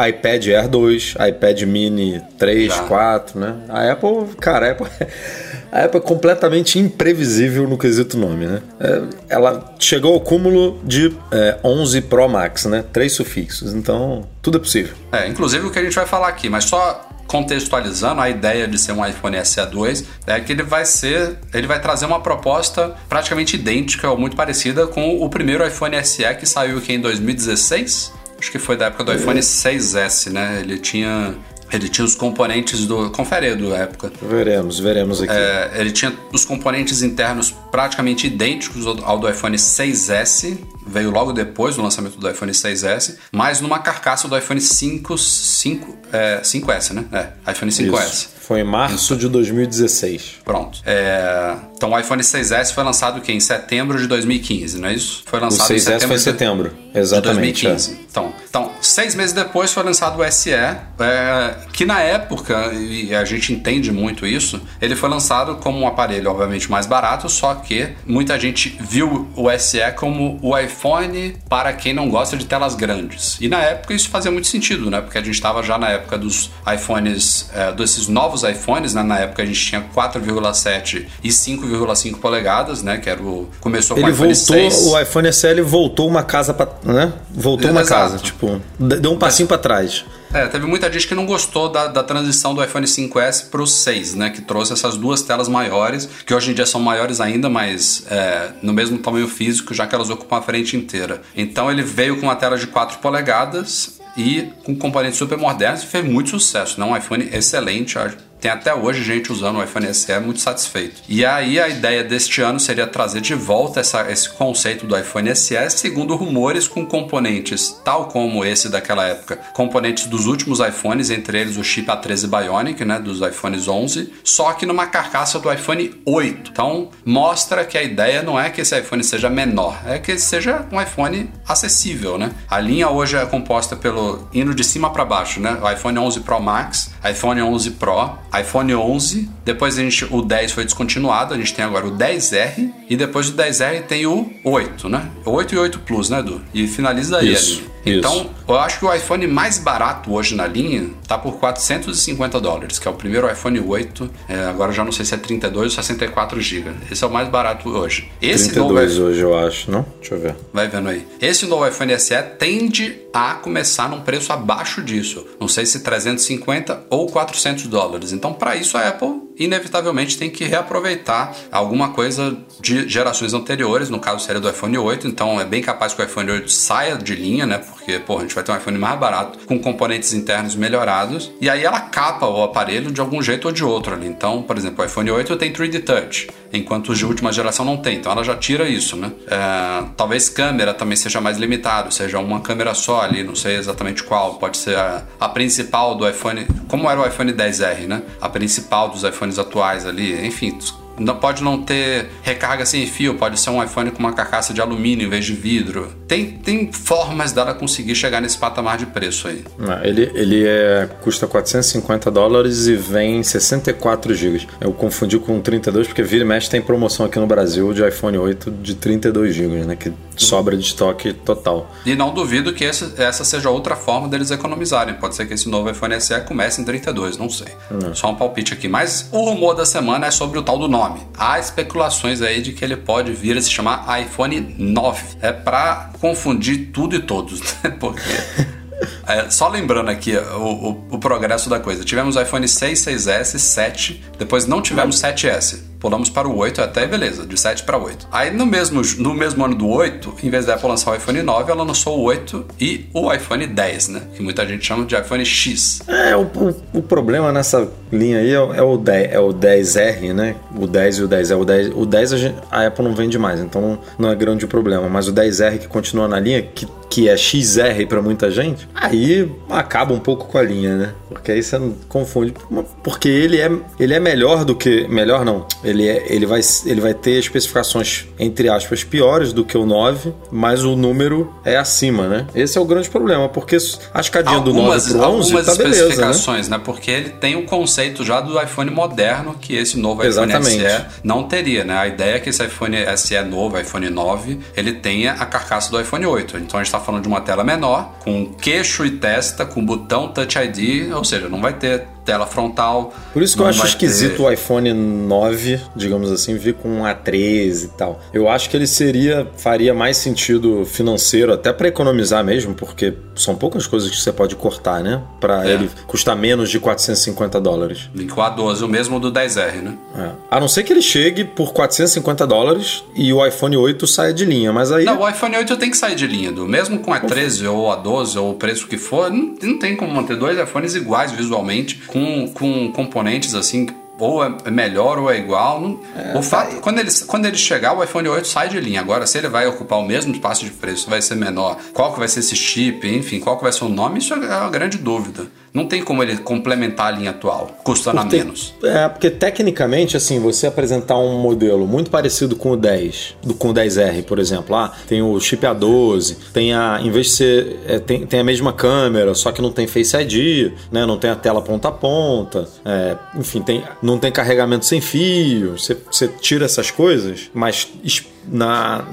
iPad Air 2, iPad Mini 3, Já. 4, né? A Apple, cara, a Apple, [LAUGHS] a Apple é completamente imprevisível no quesito nome, né? É, ela chegou ao cúmulo de é, 11 Pro Max, né? Três sufixos, então tudo é possível. É, inclusive o que a gente vai falar aqui, mas só contextualizando a ideia de ser um iPhone SE2 é que ele vai ser, ele vai trazer uma proposta praticamente idêntica ou muito parecida com o primeiro iPhone SE que saiu aqui em 2016 acho que foi da época do iPhone 6S, né? Ele tinha ele tinha os componentes do. Confere do época. Veremos, veremos aqui. É, ele tinha os componentes internos praticamente idênticos ao do iPhone 6S. Veio logo depois do lançamento do iPhone 6S, mas numa carcaça do iPhone 5, 5, é, 5S, né? É, iPhone 5S. Isso. Foi em março de 2016. Pronto. É, então o iPhone 6S foi lançado em setembro de 2015, não é isso? Foi lançado o 6S em setembro foi em setembro, exatamente. De 2015. É. Então, então, seis meses depois foi lançado o SE, é, que na época, e a gente entende muito isso, ele foi lançado como um aparelho, obviamente, mais barato, só que muita gente viu o SE como o iPhone para quem não gosta de telas grandes. E na época isso fazia muito sentido, né? Porque a gente estava já na época dos iPhones, é, desses novos iPhones, né? Na época a gente tinha 4,7 e 5,5 polegadas, né? Que era o. Começou com ele o iPhone voltou, 6. O iPhone SE voltou uma casa para. né? Voltou uma Exato. casa, tipo, deu um passinho para trás. É, teve muita gente que não gostou da, da transição do iPhone 5S para o 6, né? Que trouxe essas duas telas maiores, que hoje em dia são maiores ainda, mas é, no mesmo tamanho físico, já que elas ocupam a frente inteira. Então ele veio com uma tela de 4 polegadas e com componentes super modernos fez muito sucesso. Né? Um iPhone excelente, tem até hoje gente usando o iPhone SE muito satisfeito. E aí a ideia deste ano seria trazer de volta essa, esse conceito do iPhone SE, segundo rumores, com componentes tal como esse daquela época, componentes dos últimos iPhones, entre eles o chip A13 Bionic, né, dos iPhones 11, só que numa carcaça do iPhone 8. Então mostra que a ideia não é que esse iPhone seja menor, é que ele seja um iPhone acessível, né? A linha hoje é composta pelo indo de cima para baixo, né? O iPhone 11 Pro Max, iPhone 11 Pro, iPhone 11, depois a gente, o 10 foi descontinuado, a gente tem agora o 10R e depois do 10R tem o 8, né? 8 e 8 Plus, né, Edu? E finaliza aí Isso. Então, eu acho que o iPhone mais barato hoje na linha tá por 450 dólares, que é o primeiro iPhone 8. É, agora já não sei se é 32 ou 64 GB. Esse é o mais barato hoje. Esse 32 novo... hoje, eu acho, não? Deixa eu ver. Vai vendo aí. Esse novo iPhone SE tende a começar num preço abaixo disso. Não sei se 350 ou 400 dólares. Então, para isso, a Apple inevitavelmente tem que reaproveitar alguma coisa de gerações anteriores, no caso seria do iPhone 8, então é bem capaz que o iPhone 8 saia de linha, né? Porque, pô, a gente vai ter um iPhone mais barato, com componentes internos melhorados, e aí ela capa o aparelho de algum jeito ou de outro ali. Então, por exemplo, o iPhone 8 tem 3D Touch, enquanto os de última geração não tem, então ela já tira isso, né? É, talvez câmera também seja mais limitado, seja uma câmera só ali, não sei exatamente qual, pode ser a, a principal do iPhone, como era o iPhone 10R, né? A principal dos iPhones atuais ali, enfim, não, pode não ter recarga sem fio, pode ser um iPhone com uma carcaça de alumínio em vez de vidro. Tem, tem formas dela conseguir chegar nesse patamar de preço aí. Ah, ele ele é, custa 450 dólares e vem 64 GB. Eu confundi com 32 porque vira e mexe tem promoção aqui no Brasil de iPhone 8 de 32 GB, né? Que sobra de estoque total. E não duvido que essa, essa seja outra forma deles economizarem. Pode ser que esse novo iPhone SE comece em 32, não sei. Não. Só um palpite aqui. Mas o rumor da semana é sobre o tal do nome. Há especulações aí de que ele pode vir a se chamar iPhone 9. É para confundir tudo e todos, né? [LAUGHS] Porque é, só lembrando aqui o, o, o, progresso da coisa. Tivemos o iPhone 6, 6S, 7, depois não tivemos 7S. Pulamos para o 8 até beleza, de 7 para 8. Aí no mesmo, no mesmo ano do 8, em vez da Apple lançar o iPhone 9, ela lançou o 8 e o iPhone 10, né? Que muita gente chama de iPhone X. É, o, o, o problema nessa linha aí é, é, o 10, é o 10R, né? O 10 e o 10. É o 10, o 10 a, gente, a Apple não vende mais, então não é grande problema. Mas o 10R que continua na linha, que, que é XR para muita gente, aí acaba um pouco com a linha, né? Porque aí você não confunde. Porque ele é, ele é melhor do que. Melhor não. Ele, é, ele, vai, ele vai ter especificações, entre aspas, piores do que o 9, mas o número é acima, né? Esse é o grande problema, porque a escadinha algumas, do 9 pro 11 algumas tá beleza, especificações, né? né? Porque ele tem o conceito já do iPhone moderno que esse novo iPhone Exatamente. SE não teria, né? A ideia é que esse iPhone SE novo, iPhone 9, ele tenha a carcaça do iPhone 8. Então a gente está falando de uma tela menor, com queixo e testa, com botão Touch ID, ou seja, não vai ter tela frontal. Por isso que eu acho esquisito ter... o iPhone 9, digamos assim, vir com um A13 e tal. Eu acho que ele seria, faria mais sentido financeiro, até para economizar mesmo, porque são poucas coisas que você pode cortar, né? Para é. ele custar menos de 450 dólares. Com a 12, o mesmo do 10R, né? É. A não ser que ele chegue por 450 dólares e o iPhone 8 saia de linha, mas aí... Não, o iPhone 8 tem que sair de linha, do mesmo com a 13 ou a 12 ou o preço que for, não, não tem como manter dois iPhones iguais visualmente com, com componentes assim ou é melhor ou é igual. Não... É, o fato, quando, ele, quando ele chegar, o iPhone 8 sai de linha. Agora, se ele vai ocupar o mesmo espaço de preço, vai ser menor, qual que vai ser esse chip, enfim, qual que vai ser o nome, isso é uma grande dúvida. Não tem como ele complementar a linha atual, custando porque, a menos. É, porque tecnicamente, assim, você apresentar um modelo muito parecido com o 10, do, com o 10R, por exemplo, lá, ah, tem o chip A12, tem a. Em vez de ser. É, tem, tem a mesma câmera, só que não tem Face ID, né? Não tem a tela ponta a ponta, é, enfim, tem, não tem carregamento sem fio. Você, você tira essas coisas, mas na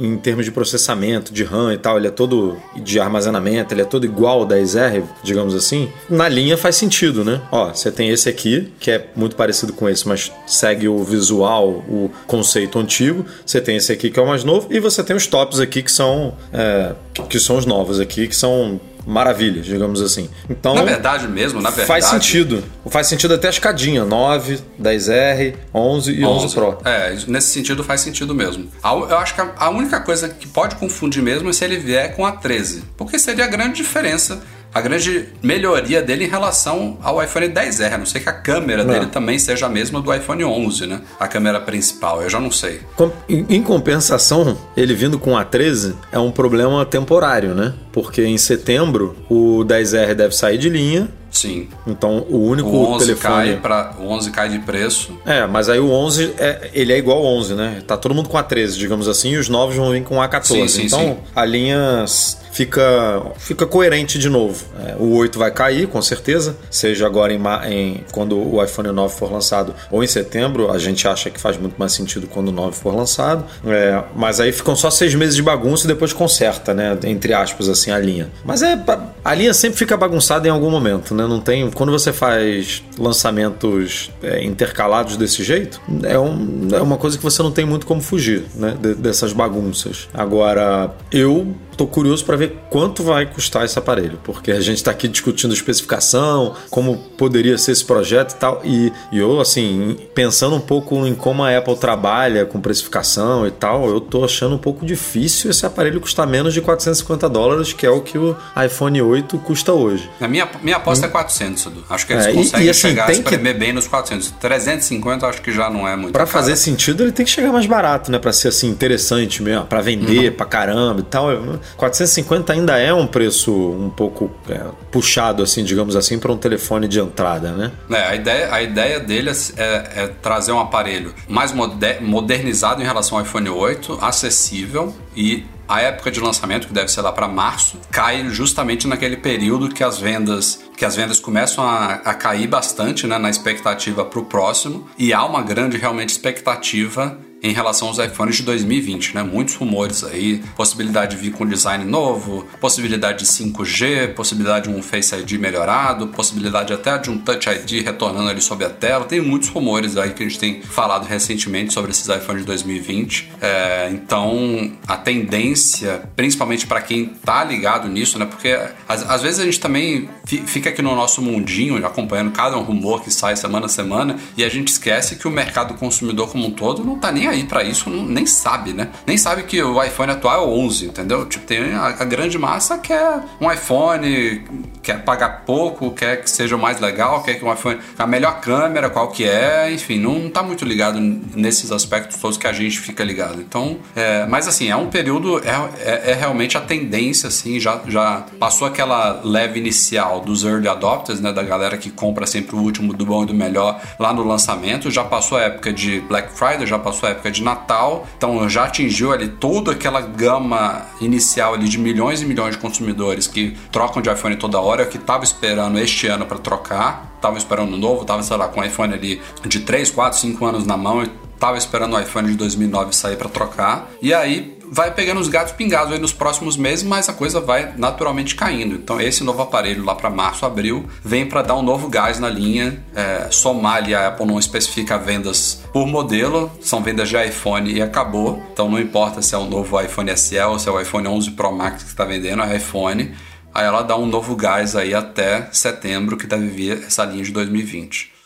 em termos de processamento, de RAM e tal, ele é todo de armazenamento, ele é todo igual ao 10R, digamos assim, na linha faz sentido, né? Ó, você tem esse aqui, que é muito parecido com esse, mas segue o visual, o conceito antigo. Você tem esse aqui que é o mais novo, e você tem os tops aqui que são, é, que são os novos aqui, que são maravilhas, digamos assim. Então, na verdade mesmo, na verdade. Faz sentido. Faz sentido até a escadinha, 9, 10R, 11 e 11, 11 Pro. É, nesse sentido faz sentido mesmo. Eu acho que a única coisa que pode confundir mesmo é se ele vier com a 13, porque seria a grande diferença a grande melhoria dele em relação ao iPhone 10R, a não ser que a câmera não. dele também seja a mesma do iPhone 11, né? A câmera principal, eu já não sei. Em compensação, ele vindo com a 13 é um problema temporário, né? Porque em setembro o 10R deve sair de linha Sim. Então o único o 11 telefone cai para o 11 cai de preço. É, mas aí o 11 é, ele é igual ao 11, né? Tá todo mundo com a 13, digamos assim, e os novos vão vir com a 14. Sim, sim, então sim. a linha fica, fica coerente de novo. É, o 8 vai cair, com certeza, seja agora em, em, quando o iPhone 9 for lançado ou em setembro. A gente acha que faz muito mais sentido quando o 9 for lançado. É, mas aí ficam só seis meses de bagunça e depois conserta, né? Entre aspas, assim, a linha. Mas é a linha sempre fica bagunçada em algum momento, né? Não tem. Quando você faz lançamentos é, intercalados desse jeito, é, um, é uma coisa que você não tem muito como fugir, né? De, dessas bagunças. Agora, eu tô curioso para ver quanto vai custar esse aparelho, porque a gente está aqui discutindo especificação, como poderia ser esse projeto e tal. E, e, eu, assim, pensando um pouco em como a Apple trabalha com precificação e tal, eu tô achando um pouco difícil esse aparelho custar menos de 450 dólares, que é o que o iPhone 8 custa hoje. A minha, minha aposta hum. é 400, Edu. Acho que eles é, conseguem e, e, assim, chegar a espremer que... bem nos 400. 350 acho que já não é muito Para fazer sentido, ele tem que chegar mais barato, né? Para ser assim interessante mesmo, para vender uhum. para caramba e tal. 450 ainda é um preço um pouco é, puxado, assim, digamos assim, para um telefone de entrada, né? É, a ideia, a ideia dele é, é trazer um aparelho mais moder, modernizado em relação ao iPhone 8, acessível e a época de lançamento, que deve ser lá para março, cai justamente naquele período que as vendas que as vendas começam a, a cair bastante né, na expectativa para o próximo e há uma grande realmente expectativa em relação aos iPhones de 2020, né? Muitos rumores aí, possibilidade de vir com design novo, possibilidade de 5G, possibilidade de um Face ID melhorado, possibilidade até de um Touch ID retornando ali sobre a tela. Tem muitos rumores aí que a gente tem falado recentemente sobre esses iPhones de 2020. É, então, a tendência, principalmente para quem tá ligado nisso, né? Porque às, vezes a gente também fica aqui no nosso mundinho, acompanhando cada um rumor que sai semana a semana, e a gente esquece que o mercado consumidor como um todo não tá nem aí para isso, nem sabe, né? Nem sabe que o iPhone atual é o 11, entendeu? Tipo, tem a, a grande massa quer um iPhone, quer pagar pouco, quer que seja mais legal, quer que um iPhone a melhor câmera, qual que é, enfim, não tá muito ligado nesses aspectos todos que a gente fica ligado. Então, é, mas assim, é um período, é, é, é, realmente a tendência, assim, já, já passou aquela leve inicial dos early adopters, né, da galera que compra sempre o último do bom e do melhor lá no lançamento, já passou a época de Black Friday, já passou a época época de Natal, então já atingiu ali toda aquela gama inicial ali de milhões e milhões de consumidores que trocam de iPhone toda hora, que estava esperando este ano para trocar, estava esperando um novo, estava sei lá com um iPhone ali de 3, 4, 5 anos na mão e estava esperando o iPhone de 2009 sair para trocar. E aí vai pegando os gatos pingados aí nos próximos meses, mas a coisa vai naturalmente caindo. Então esse novo aparelho lá para março, abril, vem para dar um novo gás na linha, é, somar ali, a Apple não especifica vendas por modelo, são vendas de iPhone e acabou. Então não importa se é o novo iPhone SE ou se é o iPhone 11 Pro Max que está vendendo, é iPhone. Aí ela dá um novo gás aí até setembro, que deve vir essa linha de 2020.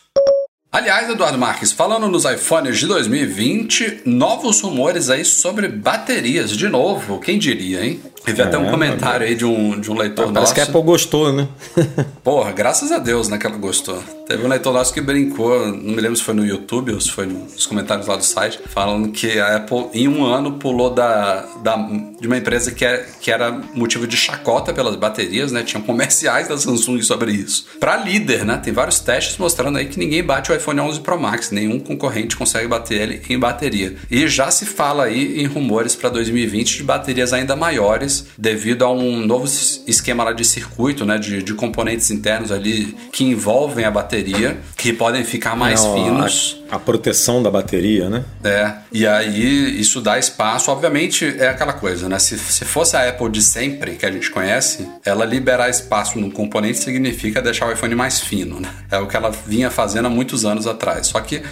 Aliás, Eduardo Marques, falando nos iPhones de 2020, novos rumores aí sobre baterias de novo. Quem diria, hein? Teve é, até um comentário aí de um, de um leitor Parece nosso. que a Apple gostou, né? [LAUGHS] Porra, graças a Deus, né, que ela gostou. Teve um leitor nosso que brincou, não me lembro se foi no YouTube ou se foi nos comentários lá do site, falando que a Apple em um ano pulou da, da, de uma empresa que, é, que era motivo de chacota pelas baterias, né? Tinham comerciais da Samsung sobre isso. Para líder, né? Tem vários testes mostrando aí que ninguém bate o iPhone 11 Pro Max, nenhum concorrente consegue bater ele em bateria. E já se fala aí em rumores para 2020 de baterias ainda maiores devido a um novo esquema lá de circuito, né, de, de componentes internos ali que envolvem a bateria, que podem ficar mais Não, finos. A, a, proteção da bateria, né? É, e aí isso dá espaço, obviamente é aquela coisa, né? Se, se fosse a Apple de sempre, que a gente conhece, ela liberar espaço num componente significa deixar o iPhone mais fino, né? É o que ela vinha fazendo há muitos anos atrás. Só que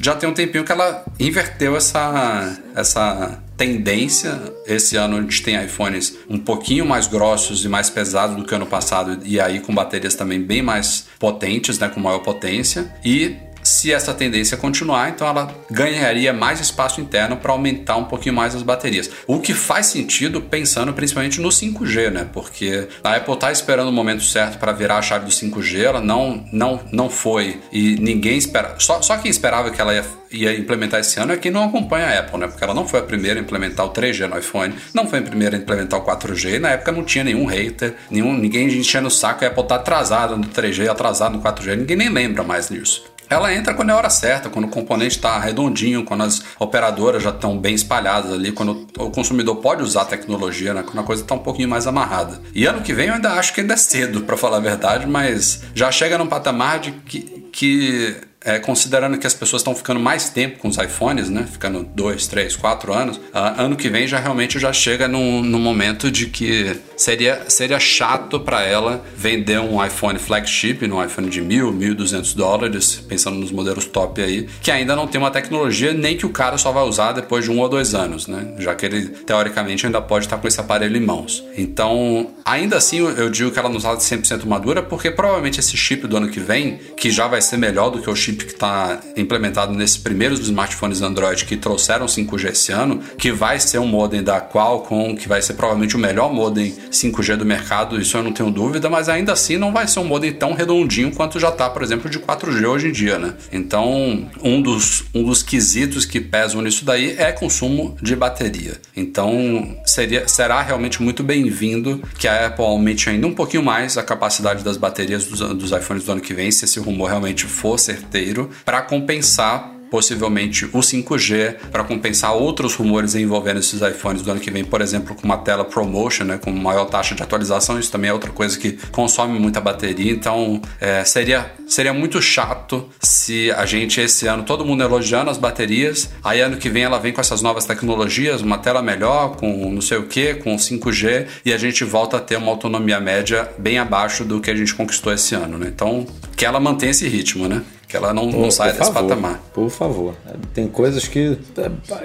já tem um tempinho que ela inverteu essa, essa tendência. Esse ano a gente tem iPhones um pouquinho mais grossos e mais pesados do que ano passado, e aí com baterias também bem mais potentes, né, com maior potência. E se essa tendência continuar, então ela ganharia mais espaço interno para aumentar um pouquinho mais as baterias. O que faz sentido pensando principalmente no 5G, né? Porque a Apple está esperando o momento certo para virar a chave do 5G, ela não, não, não foi e ninguém espera. Só, só quem esperava que ela ia, ia implementar esse ano é quem não acompanha a Apple, né? Porque ela não foi a primeira a implementar o 3G no iPhone, não foi a primeira a implementar o 4G, e na época não tinha nenhum hater, nenhum, ninguém enchendo o saco, a Apple tá atrasada no 3G, atrasada no 4G, ninguém nem lembra mais disso ela entra quando é a hora certa, quando o componente está redondinho, quando as operadoras já estão bem espalhadas ali, quando o consumidor pode usar a tecnologia, né? quando a coisa está um pouquinho mais amarrada. E ano que vem eu ainda acho que ainda é cedo, para falar a verdade, mas já chega num patamar de que, que é, considerando que as pessoas estão ficando mais tempo com os iPhones, né? Ficando dois, três, quatro anos, uh, ano que vem já realmente já chega num, num momento de que seria, seria chato para ela vender um iPhone flagship, um iPhone de mil, mil duzentos dólares, pensando nos modelos top aí, que ainda não tem uma tecnologia nem que o cara só vai usar depois de um ou dois anos, né? Já que ele teoricamente ainda pode estar com esse aparelho em mãos. Então, ainda assim, eu digo que ela não está 100% madura, porque provavelmente esse chip do ano que vem, que já vai ser melhor do que o chip chip que está implementado nesses primeiros smartphones Android que trouxeram 5G esse ano, que vai ser um modem da Qualcomm, que vai ser provavelmente o melhor modem 5G do mercado, isso eu não tenho dúvida, mas ainda assim não vai ser um modem tão redondinho quanto já está, por exemplo, de 4G hoje em dia, né? Então, um dos, um dos quesitos que pesam nisso daí é consumo de bateria. Então, seria, será realmente muito bem-vindo que a Apple aumente ainda um pouquinho mais a capacidade das baterias dos, dos iPhones do ano que vem, se esse rumor realmente for certeiro, para compensar possivelmente o 5G para compensar outros rumores envolvendo esses iPhones do ano que vem, por exemplo, com uma tela ProMotion, né, com maior taxa de atualização. Isso também é outra coisa que consome muita bateria. Então, é, seria, seria muito chato se a gente esse ano todo mundo elogiando as baterias, aí ano que vem ela vem com essas novas tecnologias, uma tela melhor, com não sei o que, com 5G, e a gente volta a ter uma autonomia média bem abaixo do que a gente conquistou esse ano. Né? Então, que ela mantenha esse ritmo, né? Que ela não, não saia desse favor, patamar. Por favor. Tem coisas que.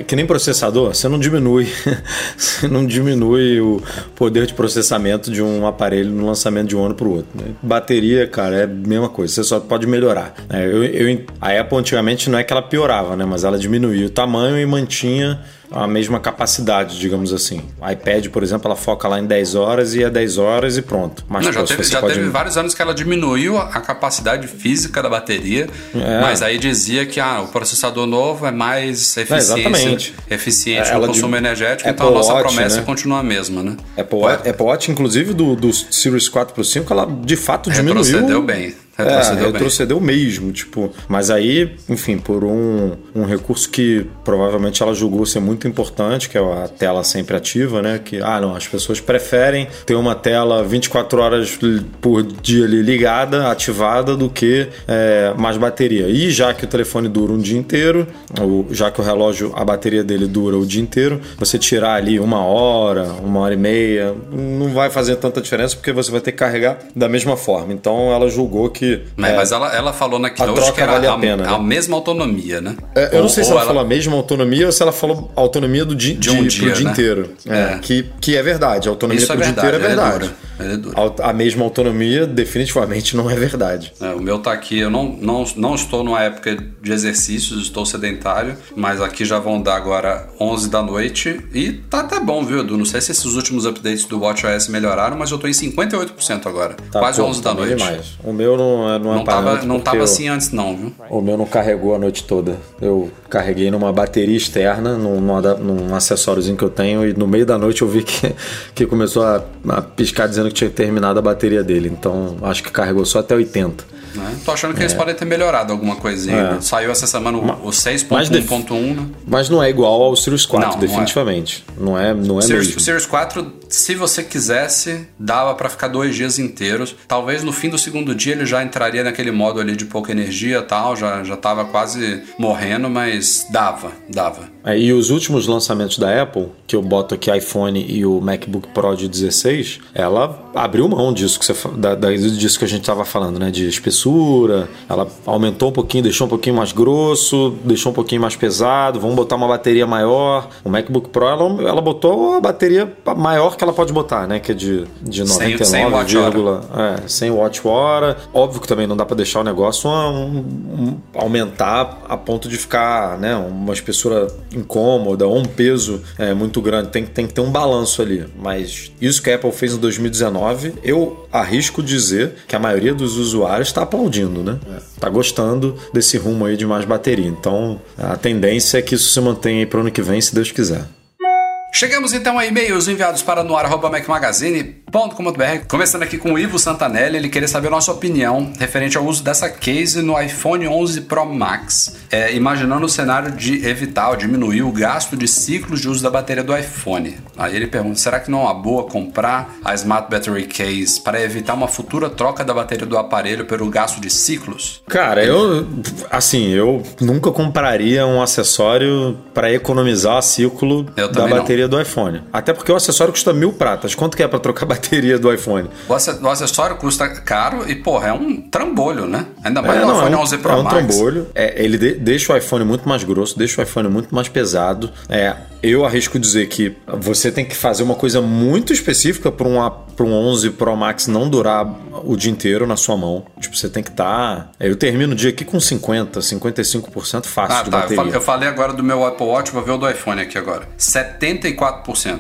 Que nem processador, você não diminui. [LAUGHS] você não diminui o poder de processamento de um aparelho no lançamento de um ano para o outro. Né? Bateria, cara, é a mesma coisa. Você só pode melhorar. É, eu, eu, a Apple antigamente não é que ela piorava, né? Mas ela diminuía o tamanho e mantinha a mesma capacidade, digamos assim. O iPad, por exemplo, ela foca lá em 10 horas e é 10 horas e pronto. Mas, Não, já, teve, já pode... teve, vários anos que ela diminuiu a capacidade física da bateria, é. mas aí dizia que ah, o processador novo é mais eficiente, é, eficiente é, no consumo energético, Apple então a nossa Watch, promessa né? continua a mesma, né? Apple, Apple Watch, inclusive do, do Series 4 Pro 5, ela de fato diminuiu. Retrocedeu bem. Retrocedeu, é, retrocedeu mesmo, tipo. Mas aí, enfim, por um, um recurso que provavelmente ela julgou ser muito importante, que é a tela sempre ativa, né? Que, ah, não, as pessoas preferem ter uma tela 24 horas por dia ali ligada, ativada, do que é, mais bateria. E já que o telefone dura um dia inteiro, ou já que o relógio, a bateria dele dura o dia inteiro, você tirar ali uma hora, uma hora e meia, não vai fazer tanta diferença porque você vai ter que carregar da mesma forma. Então ela julgou que que. Mas, é, mas ela, ela falou na Keynote que era vale a, pena, a, a, né? mesma autonomia, né? É, eu ou, não sei se ela, ela, falou a mesma autonomia ou se ela falou autonomia do dia, de um dia, pro dia né? inteiro. É, é, Que, que é verdade. A autonomia Isso pro é verdade, dia inteiro é verdade. É a mesma autonomia definitivamente não é verdade. É, o meu tá aqui, eu não, não, não estou numa época de exercícios, estou sedentário, mas aqui já vão dar agora 11 da noite e tá até bom, viu, Edu? Não sei se esses últimos updates do WatchOS melhoraram, mas eu tô em 58% agora. Tá quase pô, 11 da noite. Demais. O meu não não, não é não tava, não tava assim antes não, viu? O meu não carregou a noite toda. Eu carreguei numa bateria externa, num, num acessóriozinho que eu tenho, e no meio da noite eu vi que, [LAUGHS] que começou a, a piscar dizendo que tinha terminado a bateria dele. Então acho que carregou só até 80. Né? Tô achando que é. eles podem ter melhorado alguma coisinha. É. Saiu essa semana o, o 6.1.1, né? Mas não é igual ao Sirius 4, não, definitivamente. Não é, não é, não é Sirius, mesmo. O Sirius 4, se você quisesse, dava para ficar dois dias inteiros. Talvez no fim do segundo dia ele já entraria naquele modo ali de pouca energia e tal, já, já tava quase morrendo, mas dava, dava. É, e os últimos lançamentos da Apple, que eu boto aqui iPhone e o MacBook Pro de 16, ela abriu mão disso que, você, da, da, disso que a gente estava falando, né? De espessura, ela aumentou um pouquinho, deixou um pouquinho mais grosso, deixou um pouquinho mais pesado, vamos botar uma bateria maior. O MacBook Pro, ela, ela botou a bateria maior que ela pode botar, né? Que é de, de 99, 100 watt hora. É, 100 watt hora. Óbvio que também não dá para deixar o negócio um, um, aumentar a ponto de ficar, né? Uma espessura incômoda ou um peso é, muito grande. Tem, tem que ter um balanço ali. Mas isso que a Apple fez em 2019, eu arrisco dizer que a maioria dos usuários está aplaudindo, né? Está gostando desse rumo aí de mais bateria. Então a tendência é que isso se mantenha aí para o ano que vem, se Deus quiser. Chegamos então a e-mails enviados para noar.macmagazine.com.br. Começando aqui com o Ivo Santanelli, ele queria saber a nossa opinião referente ao uso dessa case no iPhone 11 Pro Max, é, imaginando o cenário de evitar ou diminuir o gasto de ciclos de uso da bateria do iPhone. Aí ele pergunta: será que não é uma boa comprar a Smart Battery Case para evitar uma futura troca da bateria do aparelho pelo gasto de ciclos? Cara, eu assim, eu nunca compraria um acessório para economizar ciclo da bateria bateria do iPhone. Até porque o acessório custa mil pratas. Quanto que é para trocar a bateria do iPhone? O, acessório custa caro e, porra, é um trambolho, né? Ainda mais é, não, iPhone é um, 11 Pro É um Max. trambolho. É, ele de, deixa o iPhone muito mais grosso, deixa o iPhone muito mais pesado. É, eu arrisco dizer que você tem que fazer uma coisa muito específica para um, um 11 Pro Max não durar o dia inteiro na sua mão. Tipo, você tem que estar. Tá... Eu termino o dia aqui com 50, 55% fácil ah, de tá. bateria. Eu falei agora do meu Apple Watch, vou ver o do iPhone aqui agora. 74%.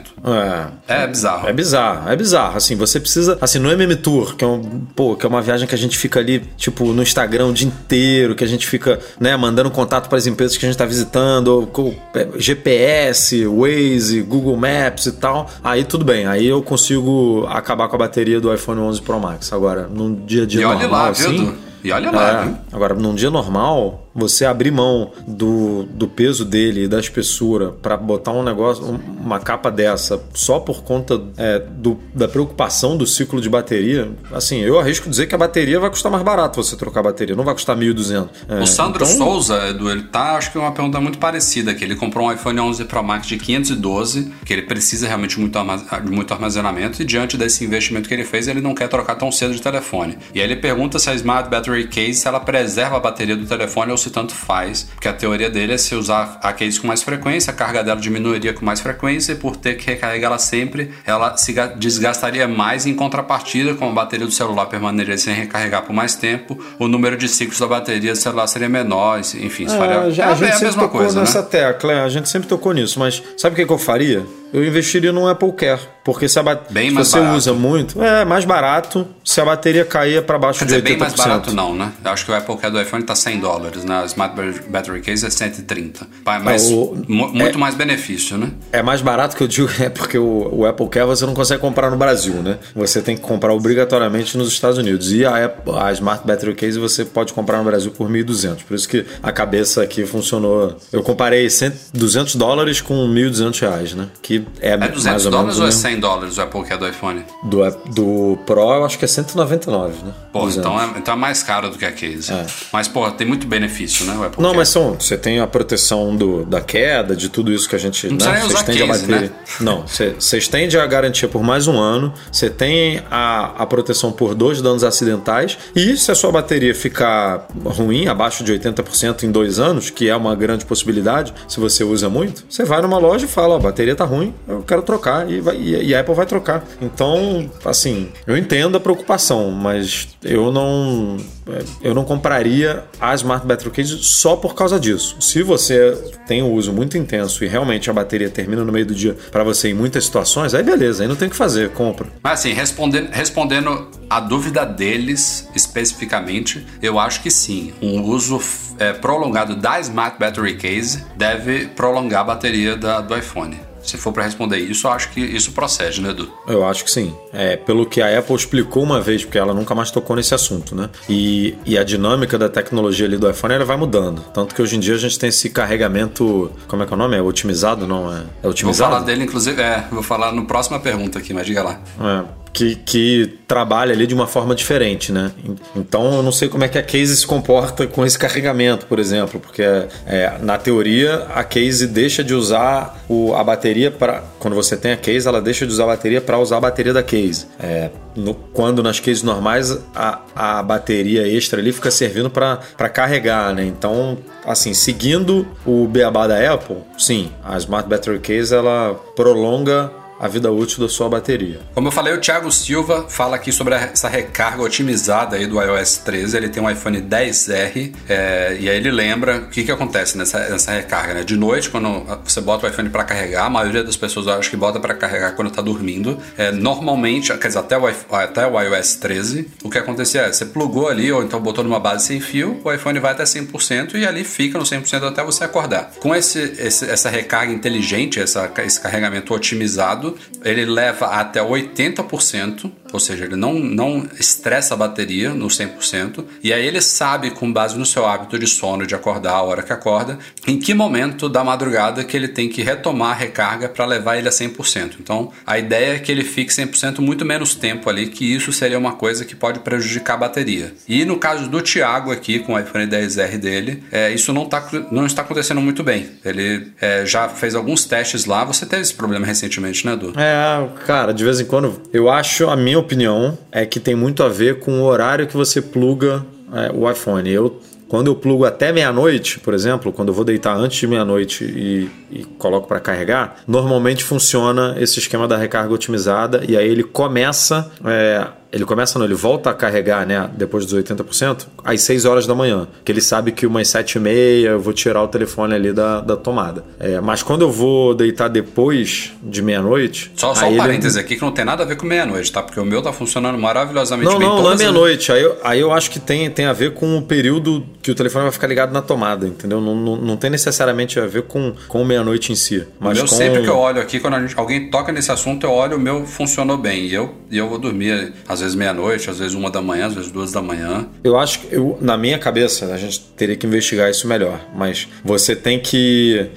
É. É bizarro. É bizarro, é bizarro. Assim, você precisa. Assim, no MM Tour, que é, um, pô, que é uma viagem que a gente fica ali, tipo, no Instagram o dia inteiro, que a gente fica, né, mandando contato para as empresas que a gente está visitando, com GPS, Waze, Google Maps e tal. Aí tudo bem. Aí eu consigo acabar com a bateria do iPhone 11 Pro Max. Agora, num dia a dia e normal, olha lá, assim, viu? E olha lá, é, Agora, num dia normal, você abrir mão do, do peso dele e da espessura para botar um negócio, uma capa dessa, só por conta é, do, da preocupação do ciclo de bateria, assim, eu arrisco dizer que a bateria vai custar mais barato você trocar a bateria, não vai custar 1.200. É, o Sandro então... Souza, Edu, ele tá, acho que é uma pergunta muito parecida, que ele comprou um iPhone 11 Pro Max de 512, que ele precisa realmente muito de muito armazenamento e diante desse investimento que ele fez, ele não quer trocar tão cedo de telefone. E aí ele pergunta se a Smart Battery Case, se ela preserva a bateria do telefone ou se tanto faz, porque a teoria dele é se usar a case com mais frequência, a carga dela diminuiria com mais frequência e por ter que recarregá-la sempre, ela se desgastaria mais em contrapartida, como a bateria do celular permaneceria sem recarregar por mais tempo, o número de ciclos da bateria do celular seria menor, enfim, é, faria... Já, é, a gente é a sempre tocou coisa, nessa né? tecla, a gente sempre tocou nisso, mas sabe o que, que eu faria? Eu investiria num Apple Care. Porque se, a se você barato. usa muito, é mais barato se a bateria cair para baixo Quer de dizer, 80%. bem mais barato não, né? Eu acho que o Apple Care do iPhone tá 100 dólares, né? A Smart Battery Case é 130. Mas é, o, muito é, mais benefício, né? É mais barato que eu digo, [LAUGHS] é porque o, o, Apple Care você não consegue comprar no Brasil, né? Você tem que comprar obrigatoriamente nos Estados Unidos. E a, Apple, a Smart Battery Case você pode comprar no Brasil por 1.200. Por isso que a cabeça aqui funcionou. Eu comparei 100, 200 dólares com 1.200 reais, né? Que é, é 200 mais ou dólares ou é 100 dólares o Apple Care do iPhone? Do, do Pro eu acho que é 199, né? Pô, então é, então é mais caro do que a case. É. Mas, pô, tem muito benefício, né? O Apple Não, Care. mas são, você tem a proteção do, da queda, de tudo isso que a gente. Não né? Você estende case, a bateria. Né? Não, você, você estende a garantia por mais um ano, você tem a, a proteção por dois danos acidentais, e se a sua bateria ficar ruim, abaixo de 80% em dois anos, que é uma grande possibilidade, se você usa muito, você vai numa loja e fala: ó, a bateria tá ruim, eu quero trocar e, vai, e, a Apple vai trocar. Então, assim, eu entendo a preocupação, mas eu não eu não compraria a Smart Battery Case só por causa disso. Se você tem um uso muito intenso e realmente a bateria termina no meio do dia para você em muitas situações, aí beleza, aí não tem o que fazer, compra. Mas assim, respondendo, respondendo a dúvida deles especificamente, eu acho que sim. Um uso é, prolongado da Smart Battery Case deve prolongar a bateria da, do iPhone. Se for para responder isso, eu acho que isso procede, né, Edu? Eu acho que sim. É, pelo que a Apple explicou uma vez, porque ela nunca mais tocou nesse assunto, né? E, e a dinâmica da tecnologia ali do iPhone ela vai mudando. Tanto que hoje em dia a gente tem esse carregamento. Como é que é o nome? É otimizado? Não, é, é otimizado? Vou falar dele, inclusive, é, vou falar no próxima pergunta aqui, mas diga lá. É que, que trabalha ali de uma forma diferente, né? Então eu não sei como é que a case se comporta com esse carregamento, por exemplo, porque é, na teoria a case deixa de usar o, a bateria para quando você tem a case, ela deixa de usar a bateria para usar a bateria da case. É, no, quando nas cases normais a, a bateria extra ali fica servindo para carregar, né? Então, assim, seguindo o beabá da Apple, sim, a Smart Battery Case ela prolonga a vida útil da sua bateria. Como eu falei, o Thiago Silva fala aqui sobre essa recarga otimizada aí do iOS 13. Ele tem um iPhone 10R é, e aí ele lembra o que, que acontece nessa, nessa recarga. Né? De noite, quando você bota o iPhone para carregar, a maioria das pessoas eu acho que bota para carregar quando está dormindo. É, normalmente, quer dizer, até o, até o iOS 13, o que acontecia é você plugou ali ou então botou numa base sem fio, o iPhone vai até 100% e ali fica no 100% até você acordar. Com esse, esse, essa recarga inteligente, essa, esse carregamento otimizado, ele leva até 80%, ou seja, ele não, não estressa a bateria no 100%, e aí ele sabe, com base no seu hábito de sono, de acordar a hora que acorda, em que momento da madrugada que ele tem que retomar a recarga para levar ele a 100%. Então, a ideia é que ele fique 100% muito menos tempo ali, que isso seria uma coisa que pode prejudicar a bateria. E no caso do Thiago aqui, com o iPhone 10R dele, é, isso não, tá, não está acontecendo muito bem. Ele é, já fez alguns testes lá, você teve esse problema recentemente, né, Du? É, cara, de vez em quando, eu acho, a minha opinião é que tem muito a ver com o horário que você pluga é, o iPhone. Eu quando eu plugo até meia-noite, por exemplo, quando eu vou deitar antes de meia-noite e, e, coloco para carregar, normalmente funciona esse esquema da recarga otimizada e aí ele começa é, ele começa não, ele volta a carregar, né, depois dos 80%, às 6 horas da manhã. Que ele sabe que umas 7 e meia eu vou tirar o telefone ali da, da tomada. É, mas quando eu vou deitar depois de meia-noite. Só, só um parêntese ele... aqui que não tem nada a ver com meia-noite, tá? Porque o meu tá funcionando maravilhosamente não, bem. Não, não, não é meia-noite. Aí, eu, aí eu acho que tem, tem a ver com o período que o telefone vai ficar ligado na tomada, entendeu? Não, não, não tem necessariamente a ver com, com meia-noite em si. Mas eu com... sempre que eu olho aqui, quando gente, alguém toca nesse assunto, eu olho, o meu funcionou bem. E eu, e eu vou dormir às vezes meia-noite, às vezes uma da manhã, às vezes duas da manhã. Eu acho que, eu, na minha cabeça, a gente teria que investigar isso melhor. Mas você tem que.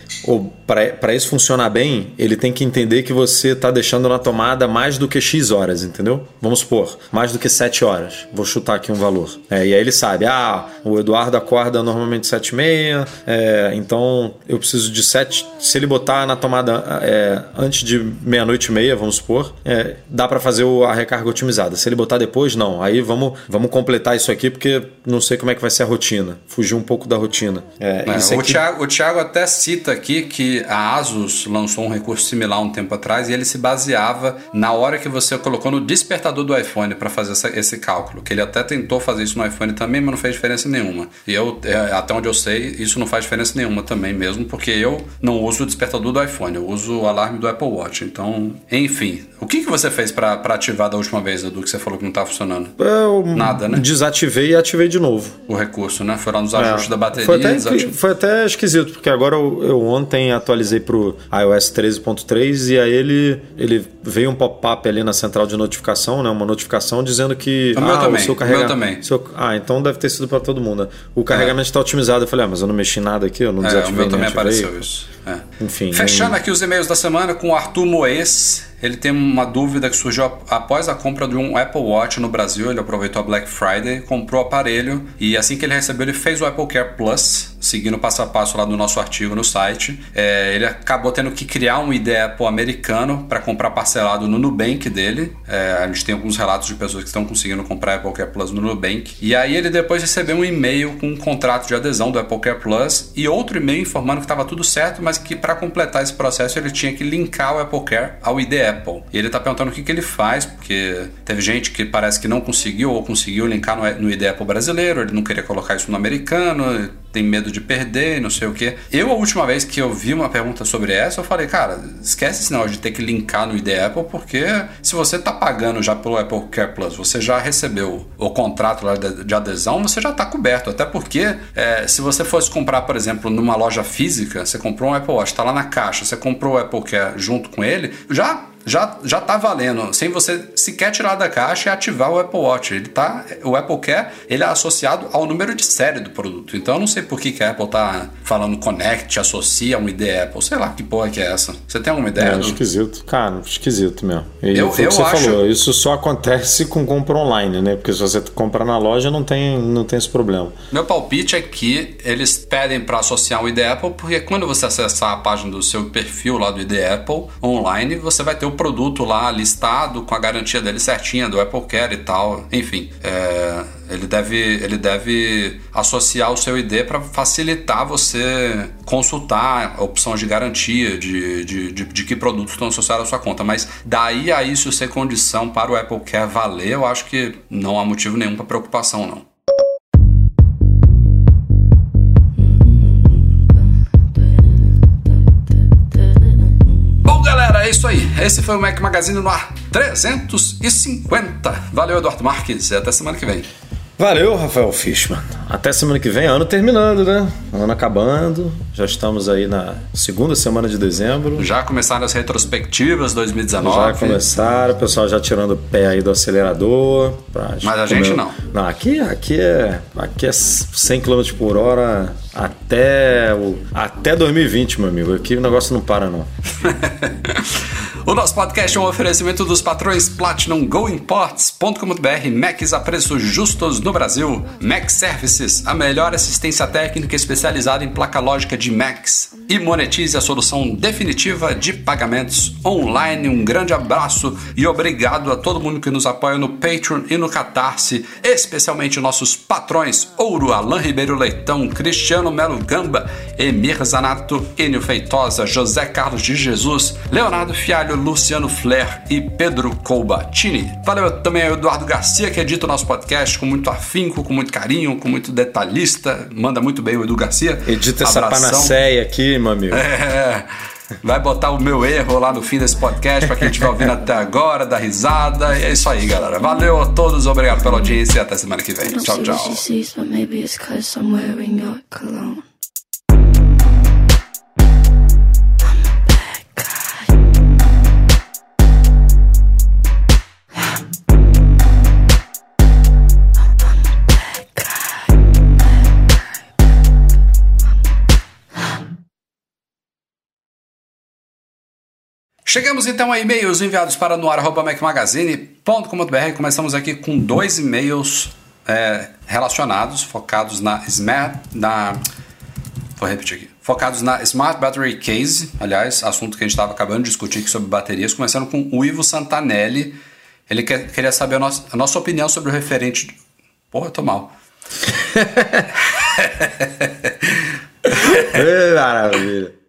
Para isso funcionar bem, ele tem que entender que você está deixando na tomada mais do que X horas, entendeu? Vamos supor, mais do que 7 horas. Vou chutar aqui um valor. É, e aí ele sabe, ah, o Eduardo acorda normalmente 7 e meia, é, então eu preciso de 7. Se ele botar na tomada é, antes de meia-noite e meia, vamos supor, é, dá para fazer a recarga otimizada. Se ele botar depois, não. Aí vamos, vamos completar isso aqui, porque não sei como é que vai ser a rotina. Fugir um pouco da rotina. É, é o, aqui... Thiago, o Thiago até cita aqui que a Asus lançou um recurso similar um tempo atrás e ele se baseava na hora que você colocou no despertador do iPhone para fazer essa, esse cálculo. Que ele até tentou fazer isso no iPhone também, mas não fez diferença nenhuma. E eu, é, até onde eu sei, isso não faz diferença nenhuma também mesmo, porque eu não uso o despertador do iPhone, eu uso o alarme do Apple Watch. Então, enfim. O que, que você fez para ativar da última vez, Edu, que você falou que não tá funcionando? Eu Nada, né? Desativei e ativei de novo. O recurso, né? Foi lá nos ajustes é, da bateria. Foi até, foi até esquisito, porque agora eu, eu ontem atualizei pro iOS 13.3 e aí ele, ele veio um pop-up ali na central de notificação, né? Uma notificação dizendo que. O ah, meu também. O seu carregamento. também. Seu, ah, então deve ter sido para todo mundo. Né? O carregamento está é. otimizado. Eu falei, ah, mas eu não mexi nada aqui, eu não desativei. É, o meu também apareceu isso. É. Enfim. Fechando aqui os e-mails da semana com o Arthur Moes ele tem uma dúvida que surgiu após a compra de um Apple Watch no Brasil. Ele aproveitou a Black Friday, comprou o aparelho e assim que ele recebeu, ele fez o Apple Care Plus, seguindo passo a passo lá do nosso artigo no site. É, ele acabou tendo que criar um ID Apple americano para comprar parcelado no Nubank dele. É, a gente tem alguns relatos de pessoas que estão conseguindo comprar Apple Care Plus no Nubank. E aí ele depois recebeu um e-mail com um contrato de adesão do Apple Care Plus e outro e-mail informando que estava tudo certo, mas que para completar esse processo ele tinha que linkar o Apple Care ao ID Apple. E ele está perguntando o que, que ele faz, porque teve gente que parece que não conseguiu ou conseguiu linkar no, no ID Apple brasileiro, ele não queria colocar isso no americano, tem medo de perder, não sei o que. Eu, a última vez que eu vi uma pergunta sobre essa, eu falei, cara, esquece esse negócio de ter que linkar no ID Apple, porque se você está pagando já pelo Apple Care Plus, você já recebeu o contrato lá de, adesão, você já está coberto. Até porque, é, se você fosse comprar, por exemplo, numa loja física, você comprou um Apple Watch, está lá na caixa, você comprou o Apple Care junto com ele, já já, já tá valendo, sem você sequer tirar da caixa e ativar o Apple Watch. Ele tá, o Apple Care ele é associado ao número de série do produto. Então eu não sei por que, que a Apple tá falando Connect, associa um ID Apple. Sei lá que porra que é essa. Você tem alguma ideia? É, do... esquisito. Cara, esquisito mesmo. E eu, eu você acho... falou, isso só acontece com compra online, né? Porque se você comprar na loja não tem, não tem esse problema. Meu palpite é que eles pedem para associar um ID Apple, porque quando você acessar a página do seu perfil lá do ID Apple online, você vai ter o produto lá listado com a garantia dele certinha, do Apple Care e tal. Enfim, é, ele, deve, ele deve associar o seu ID para facilitar você consultar opção de garantia de, de, de, de, que produtos estão associados à sua conta. Mas daí a isso ser condição para o Apple Care valer, eu acho que não há motivo nenhum para preocupação, não. é isso aí. Esse foi o Mac Magazine no ar 350. Valeu, Eduardo Marques. E até semana que vem. Valeu, Rafael Fishman. Até semana que vem, ano terminando, né? Ano acabando. Já estamos aí na segunda semana de dezembro. Já começaram as retrospectivas 2019. Já começaram, o pessoal já tirando o pé aí do acelerador. Mas a gente não. Não, aqui, aqui, é, aqui é 100 km por hora até, o, até 2020, meu amigo. Aqui o negócio não para, não. [LAUGHS] O nosso podcast é um oferecimento dos patrões Platinum GoImports.com.br Macs a preços justos no Brasil. Mac Services, a melhor assistência técnica especializada em placa lógica de Macs. E monetize a solução definitiva de pagamentos online. Um grande abraço e obrigado a todo mundo que nos apoia no Patreon e no Catarse, especialmente nossos patrões Ouro, Alain Ribeiro Leitão, Cristiano Melo Gamba, Emir Zanato, Enio Feitosa, José Carlos de Jesus, Leonardo Fialho, Luciano Flair e Pedro Colbatini. Valeu também ao Eduardo Garcia, que edita o nosso podcast com muito afinco, com muito carinho, com muito detalhista. Manda muito bem o Edu Garcia. Edita essa panaceia aqui, meu amigo. É. Vai botar o meu erro lá no fim desse podcast para quem estiver ouvindo até agora, dar risada. E é isso aí, galera. Valeu a todos, obrigado pela audiência e até semana que vem. Tchau, tchau. Chegamos então a e-mails enviados para noar.macmagazine.com.br. Começamos aqui com dois e-mails é, relacionados, focados na Smart. Na, vou repetir aqui. Focados na Smart Battery Case, aliás, assunto que a gente estava acabando de discutir aqui sobre baterias, começando com o Ivo Santanelli. Ele quer, queria saber a nossa, a nossa opinião sobre o referente. Porra, eu tô mal. [LAUGHS] Maravilha.